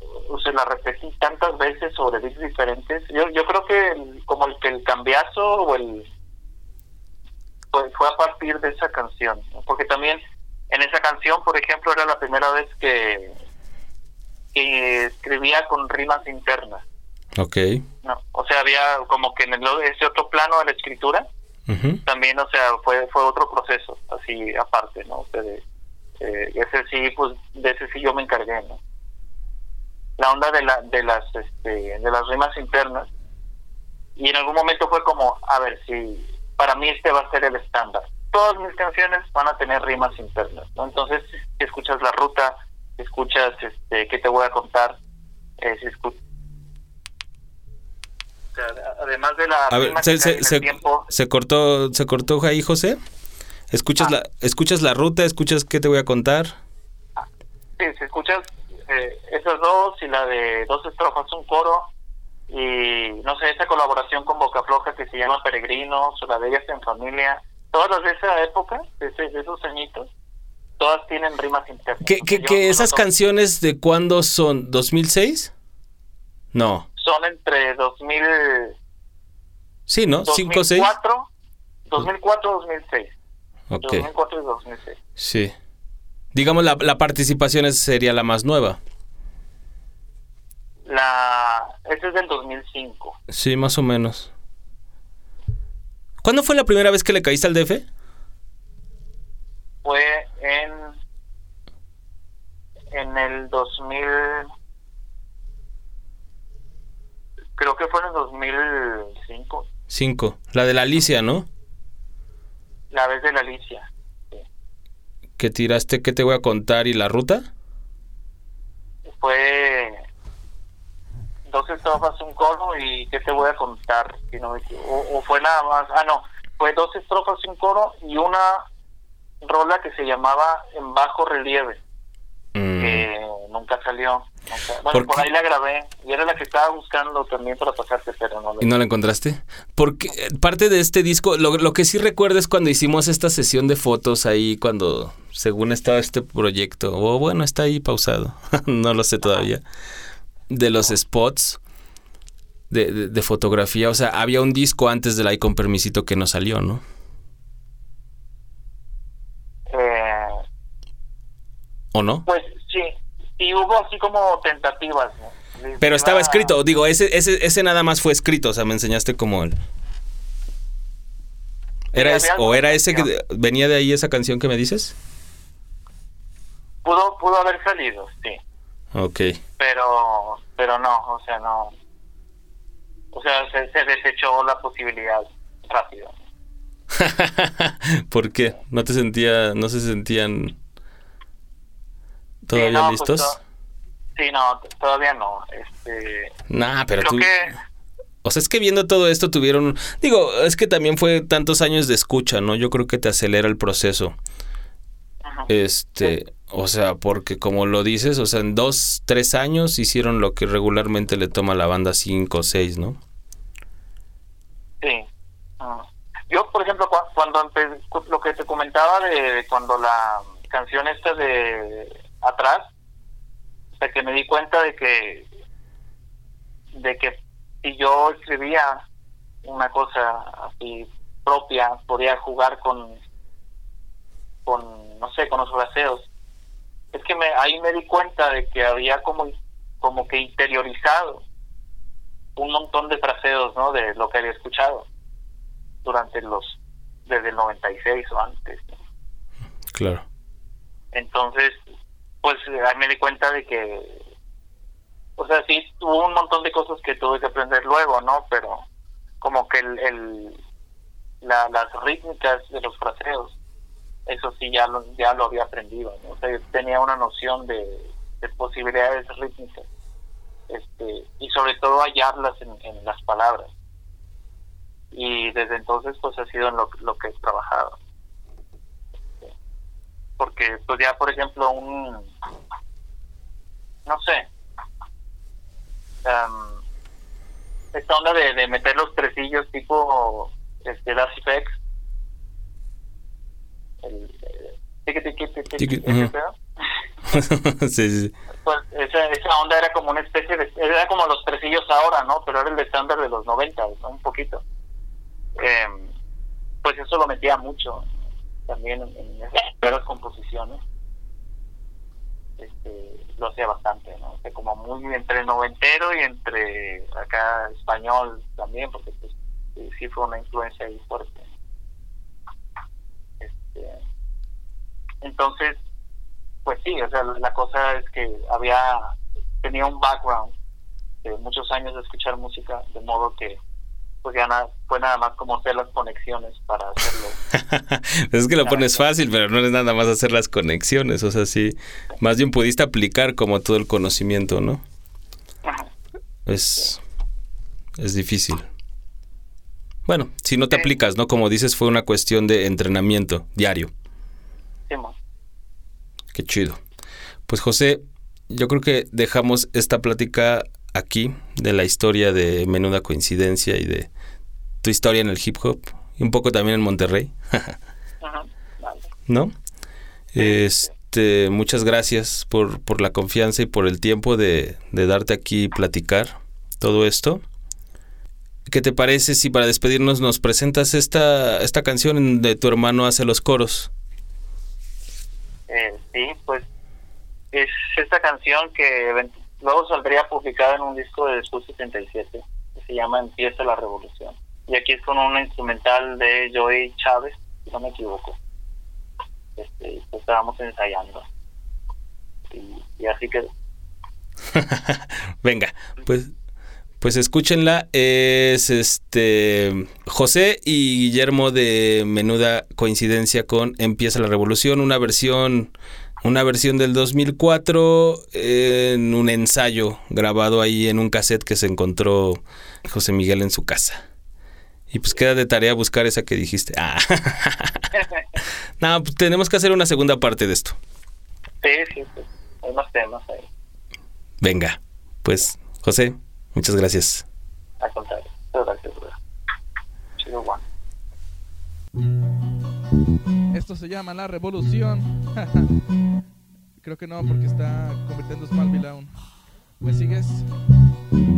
o la repetí tantas veces sobre beats diferentes. Yo, yo creo que el- como el que el cambiazo o el fue, fue a partir de esa canción, ¿no? porque también en esa canción, por ejemplo, era la primera vez que que escribía con rimas internas, Ok. ¿no? O sea, había como que en el, ese otro plano de la escritura también, o sea, fue fue otro proceso, así aparte, ¿no? O sea, de- eh, ese sí, pues de ese sí yo me encargué, ¿no? La onda de la de las este, de las rimas internas y en algún momento fue como, a ver, si para mí este va a ser el estándar. Todas mis canciones van a tener rimas internas, ¿no? Entonces, si escuchas la ruta, si escuchas este, qué te voy a contar, eh, si además de la A ver, se, se, en el se- tiempo, se cortó, se cortó ahí, José. ¿Escuchas, Ah. la, ¿Escuchas la ruta? ¿Escuchas qué te voy a contar? Sí, si escuchas eh, esas dos y la de dos estrofas, un coro y no sé, esa colaboración con Boca Floja que se llama Peregrinos la de ellas en familia, todas las de esa época, de, de esos añitos, todas tienen rimas internas. ¿Qué, qué yo esas canciones de cuándo son? ¿2006? No. son entre 2000, Sí, ¿no? ¿5 o 6? 2004, 2004 2006. Ok. 2004 y 2006. Sí. Digamos, la, la participación sería la más nueva. La, ese es del 2005. Sí, más o menos. ¿Cuándo fue la primera vez que le caíste al DF? fue en en el 2000 creo que fue en el 2005 Cinco. La de la Alicia, ¿no? la vez de la Alicia Que tiraste qué te voy a contar y la ruta. fue dos estrofas un coro y qué te voy a contar si no o, o fue nada más ah no fue dos estrofas un coro y una rola que se llamaba en bajo relieve Mm. que nunca salió. nunca- Bueno, ¿Por ahí la grabé y era la que estaba buscando también para pasarte, pero no la ¿Y no la encontraste? Porque eh, parte de este disco, lo, lo que sí recuerdo es cuando hicimos esta sesión de fotos ahí, cuando según estaba este proyecto, o bueno, está ahí pausado, no lo sé todavía, de los spots de, de- de fotografía. O sea, había un disco antes del ahí con permisito que no salió, ¿no? Eh, ¿O no? pues sí, sí hubo así como tentativas. ¿no? Pero estaba escrito, digo, ese, ese, ese nada más fue escrito, o sea, me enseñaste como el... ¿Era ese- ¿O era ese que venía de ahí esa canción que me dices? Pudo, pudo haber salido, sí, Ok. pero pero no, o sea, no. O sea, se, se desechó la posibilidad rápido. ¿Por qué? ¿No te sentía, no se sentían todavía Sí, no, pues, listos? to- sí, no, t- todavía no. Este, Nah, pero creo tú... que O sea, es que viendo todo esto tuvieron... Digo, es que también fue tantos años de escucha, ¿no? Yo creo que te acelera el proceso. Este, o sea, porque como lo dices, o sea, en dos, tres años hicieron lo que regularmente le toma la banda cinco o seis, ¿no? Sí. Ah. Yo, por ejemplo, cua- cuando lo que te comentaba de cuando la canción esta de atrás, sea, que me di cuenta de que de que si yo escribía una cosa así propia, podía jugar con con no sé, con los fraseos. Es que me, ahí me di cuenta de que había como como que interiorizado un montón de fraseos, ¿no? De lo que había escuchado durante los desde el 96 o antes. ¿no? Claro. Entonces, pues ahí me di cuenta de que, o sea, sí, hubo un montón de cosas que tuve que aprender luego, ¿no? Pero como que el, el la, las rítmicas de los fraseos, eso sí ya lo, ya lo había aprendido, tenía una noción de, de posibilidades rítmicas, este, y sobre todo hallarlas en, las palabras. Y desde entonces, pues ha sido en lo, lo que he trabajado porque pues ya por ejemplo un no sé em, esta onda de, meter los tresillos tipo este Effects pedo. sí, sí. Pues esa, esa onda era como una especie de... Era como los tresillos ahora, ¿no? Pero era el estándar de los 90, ¿no? un poquito. Em, pues eso lo metía mucho también en, en las composiciones. Este, lo hacía bastante, ¿no? O sea, como muy entre noventero y entre acá español también, porque pues sí, sí fue una influencia ahí fuerte. Este, entonces, pues sí, o sea, la cosa es que había, tenía un background de muchos años de escuchar música, de modo que pues ya nada, fue nada más como hacer las conexiones para hacerlo. es que lo pones fácil, pero no es nada más hacer las conexiones, o sea, sí, más bien pudiste aplicar como todo el conocimiento, ¿no? Ajá. Es, es difícil. Bueno, si no te aplicas, ¿no? Como dices, fue una cuestión de entrenamiento diario. Sí. Qué chido. Pues José, yo creo que dejamos esta plática aquí de la historia de Menuda Coincidencia y de tu historia en el hip hop y un poco también en Monterrey, Ajá, vale. ¿no? Este, muchas gracias por, por la confianza y por el tiempo de, de darte aquí y platicar todo esto. ¿Qué te parece si para despedirnos nos presentas esta, esta canción de tu hermano hace los coros? Eh, sí, pues es esta canción que luego saldría publicada en un disco de Después 77 que se llama Empieza la Revolución. Y aquí es con un instrumental de Joey Chávez, si no me equivoco. Este, pues estábamos ensayando. Y, y así que Venga, pues, pues escúchenla. Es este José y Guillermo de Menuda Coincidencia con Empieza la Revolución, una versión, una versión del 2004 en un ensayo grabado ahí en un cassette que se encontró José Miguel en su casa. Y pues queda de tarea buscar esa que dijiste. Ah. no, pues tenemos que hacer una segunda parte de esto. sí, sí, pues, hay más temas ahí. Venga, pues José, muchas gracias. Al contrario. Gracias. Chido. Esto se llama La Revolución. Creo que no, porque está convirtiendo Smallville aún. ¿Me sigues?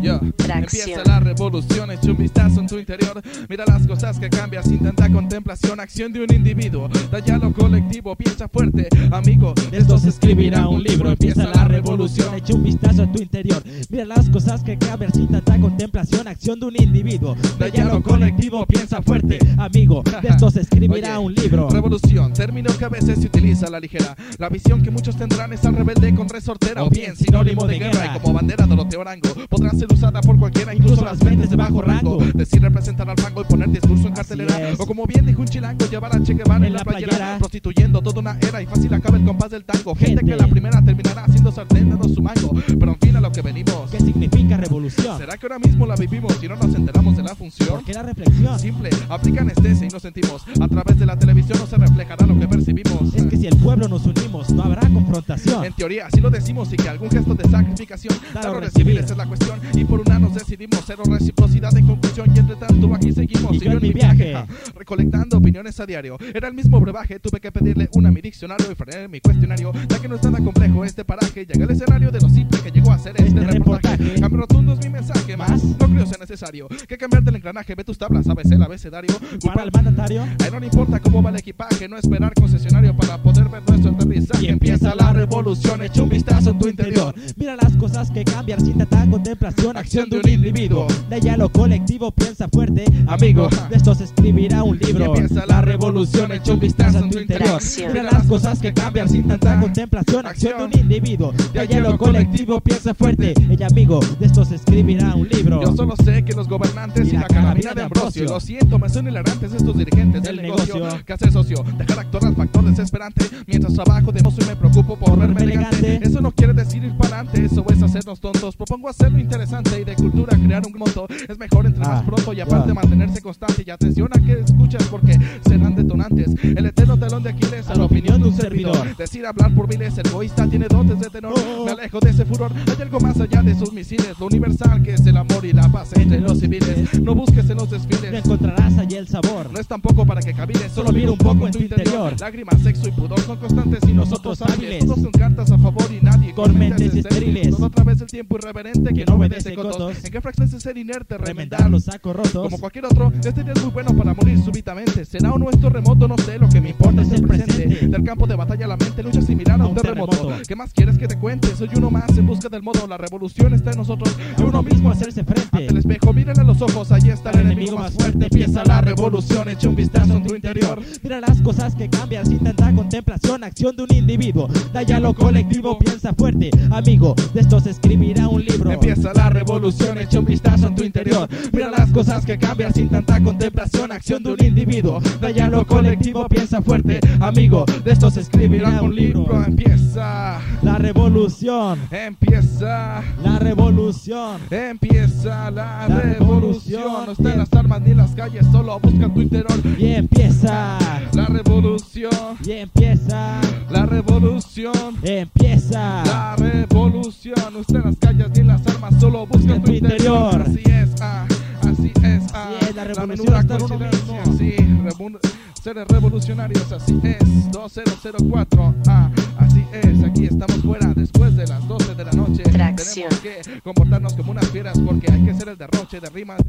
Yo. Empieza la revolución, echa un vistazo en tu interior. Mira las cosas que cambian sin tanta contemplación. Acción de un individuo, talla lo colectivo, piensa fuerte, amigo. Esto se escribirá un libro, empieza la revolución, echa un vistazo a tu interior, mira las cosas que cambian sin tanta contemplación, acción de un individuo, ya lo colectivo, piensa fuerte, amigo, de esto se escribirá Oye, un libro. Revolución, término que a veces se utiliza a la ligera. La visión que muchos tendrán es al rebelde con resortera. O bien sinónimo de guerra. Y como bandera Doroteo Arango podrá ser usada por cualquiera, incluso las mentes de bajo rango. Decir representar al fango y poner discurso en cartelera. O como bien dijo un chilango, llevar a Che Guevara en la playera. Prostituyendo toda una era y fácil acaba el compás del tango. Gente, que la primera terminará haciendo sartén su mango. Pero en fin a lo que venimos. ¿Qué significa revolución? ¿Será que ahora mismo la vivimos y no nos enteramos de la función? ¿Por qué la reflexión? Simple, aplica anestesia y nos sentimos. A través de la televisión no se reflejará lo que percibimos. Es que si el pueblo nos unimos, no habrá confrontación. En teoría, así lo decimos y que algún gesto de sacrificación, Dar o recibir, esa es la cuestión. Y por una nos decidimos, cero reciprocidad en conclusión. Y entre tanto, aquí seguimos. Y yo en mi viaje. ja, recolectando opiniones a diario. Era el mismo brebaje, tuve que pedirle una a mi diccionario y frené mi cuestionario. Ya que no es nada complejo este paraje, llegué al escenario de lo simple que llegó a ser este, Este reportaje. reportaje. Cambio rotundo es mi mensaje, más no creo sea necesario. Que cambiarte el engranaje, ve tus tablas, sabes el abecedario. Para el mandatario, A él no le importa cómo va el equipaje, no esperar concesionario para poder ver nuestro aterrizaje. y empieza la revolución, echa un vistazo en tu interior. Mira las cosas que cambian sin tanta contemplación. Acción de un individuo, de ya lo colectivo, piensa fuerte, amigo. De esto se escribirá un libro. Empieza la revolución, echa un vistazo en tu interior. Mira las cosas que cambian sin tanta contemplación. Acción de un individuo, de ya lo colectivo, piensa fuerte, ella amigo. De esto se escribirá un libro. Yo solo sé que los gobernantes y, la la carabina de Ambrosio, lo siento, me son hilarantes estos dirigentes del negocio. negocio. Que hace socio, dejar actuar al factor desesperante, mientras trabajo de mozo y me preocupo por verme elegante. elegante. Eso no quiere decir ir para adelante, eso es hacernos tontos. Propongo hacerlo interesante y de cultura crear un monto. Es mejor entre más Ah, pronto y aparte ya. mantenerse constante. Y atención a que escuchas porque serán detonantes. El eterno talón de Aquiles a la opinión de un servidor. Decir hablar por miles, egoísta tiene dotes de tenor. Oh. Me alejo de ese furor. Hay algo más allá de sus misiles. Lo universal que es el amor y la paz entre los civiles. No busques en los No desfiles. encontrarás allí el sabor. No es tampoco para que cavines, solo mira un poco en tu interior. Lágrimas, sexo y pudor son constantes y no nosotros hábiles. Todos con cartas a favor y nadie Con mentes estériles. Través del tiempo irreverente que, no no obedece cotos. cotos. ¿En qué fracción es ser inerte? Remendar los sacos rotos. Como cualquier otro, este día es muy bueno para morir súbitamente. Será o nuestro remoto, no sé, lo que me importa es el presente. Del campo de batalla la mente lucha similar a un terremoto. terremoto. ¿Qué más quieres que te cuente? Soy uno más en busca del modo. La revolución está en nosotros. A uno mismo hacerse Ante el frente. espejo, mírenle a los ojos, ahí está el enemigo más fuerte. Empieza la revolución, echa un vistazo en tu interior. Mira las cosas que cambian sin tanta contemplación, acción de un individuo. Da ya lo colectivo, piensa fuerte, amigo. De esto se escribirá un libro. Empieza la revolución, echa un vistazo en tu interior. Mira las cosas que cambian sin tanta contemplación, acción de un individuo. Da ya lo colectivo, piensa fuerte, amigo. De esto se escribirá un libro. Empieza, La revolución, empieza. la revolución. Empieza la, La revolución. revolución. No está en las armas ni en las calles, solo busca tu interior. Y empieza, La revolución, y empieza, la revolución. empieza. La revolución, en las calles ni en las armas, solo busca En tu interior. interior. Así es, ah, así es, ah. Así es, la revolución está uno mismo. Sí, revu- seres revolucionarios, así es. 2004, ah, así es. Aquí estamos fuera después de las 12 de la noche. Tracción. Tenemos que comportarnos como unas fieras porque hay que ser el derroche de rimas.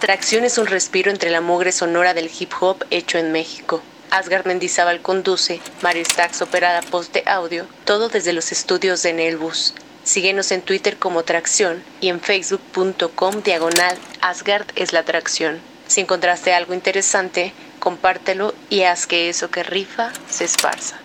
Tracción es un respiro entre la mugre sonora del hip hop hecho en México. Asgard Mendizábal conduce, Mario Stax opera la post de audio, todo desde los estudios de Nelbus. Síguenos en Twitter como Tracción y en facebook.com diagonal Asgard es la tracción. Si encontraste algo interesante, compártelo y haz que eso que rifa se esparza.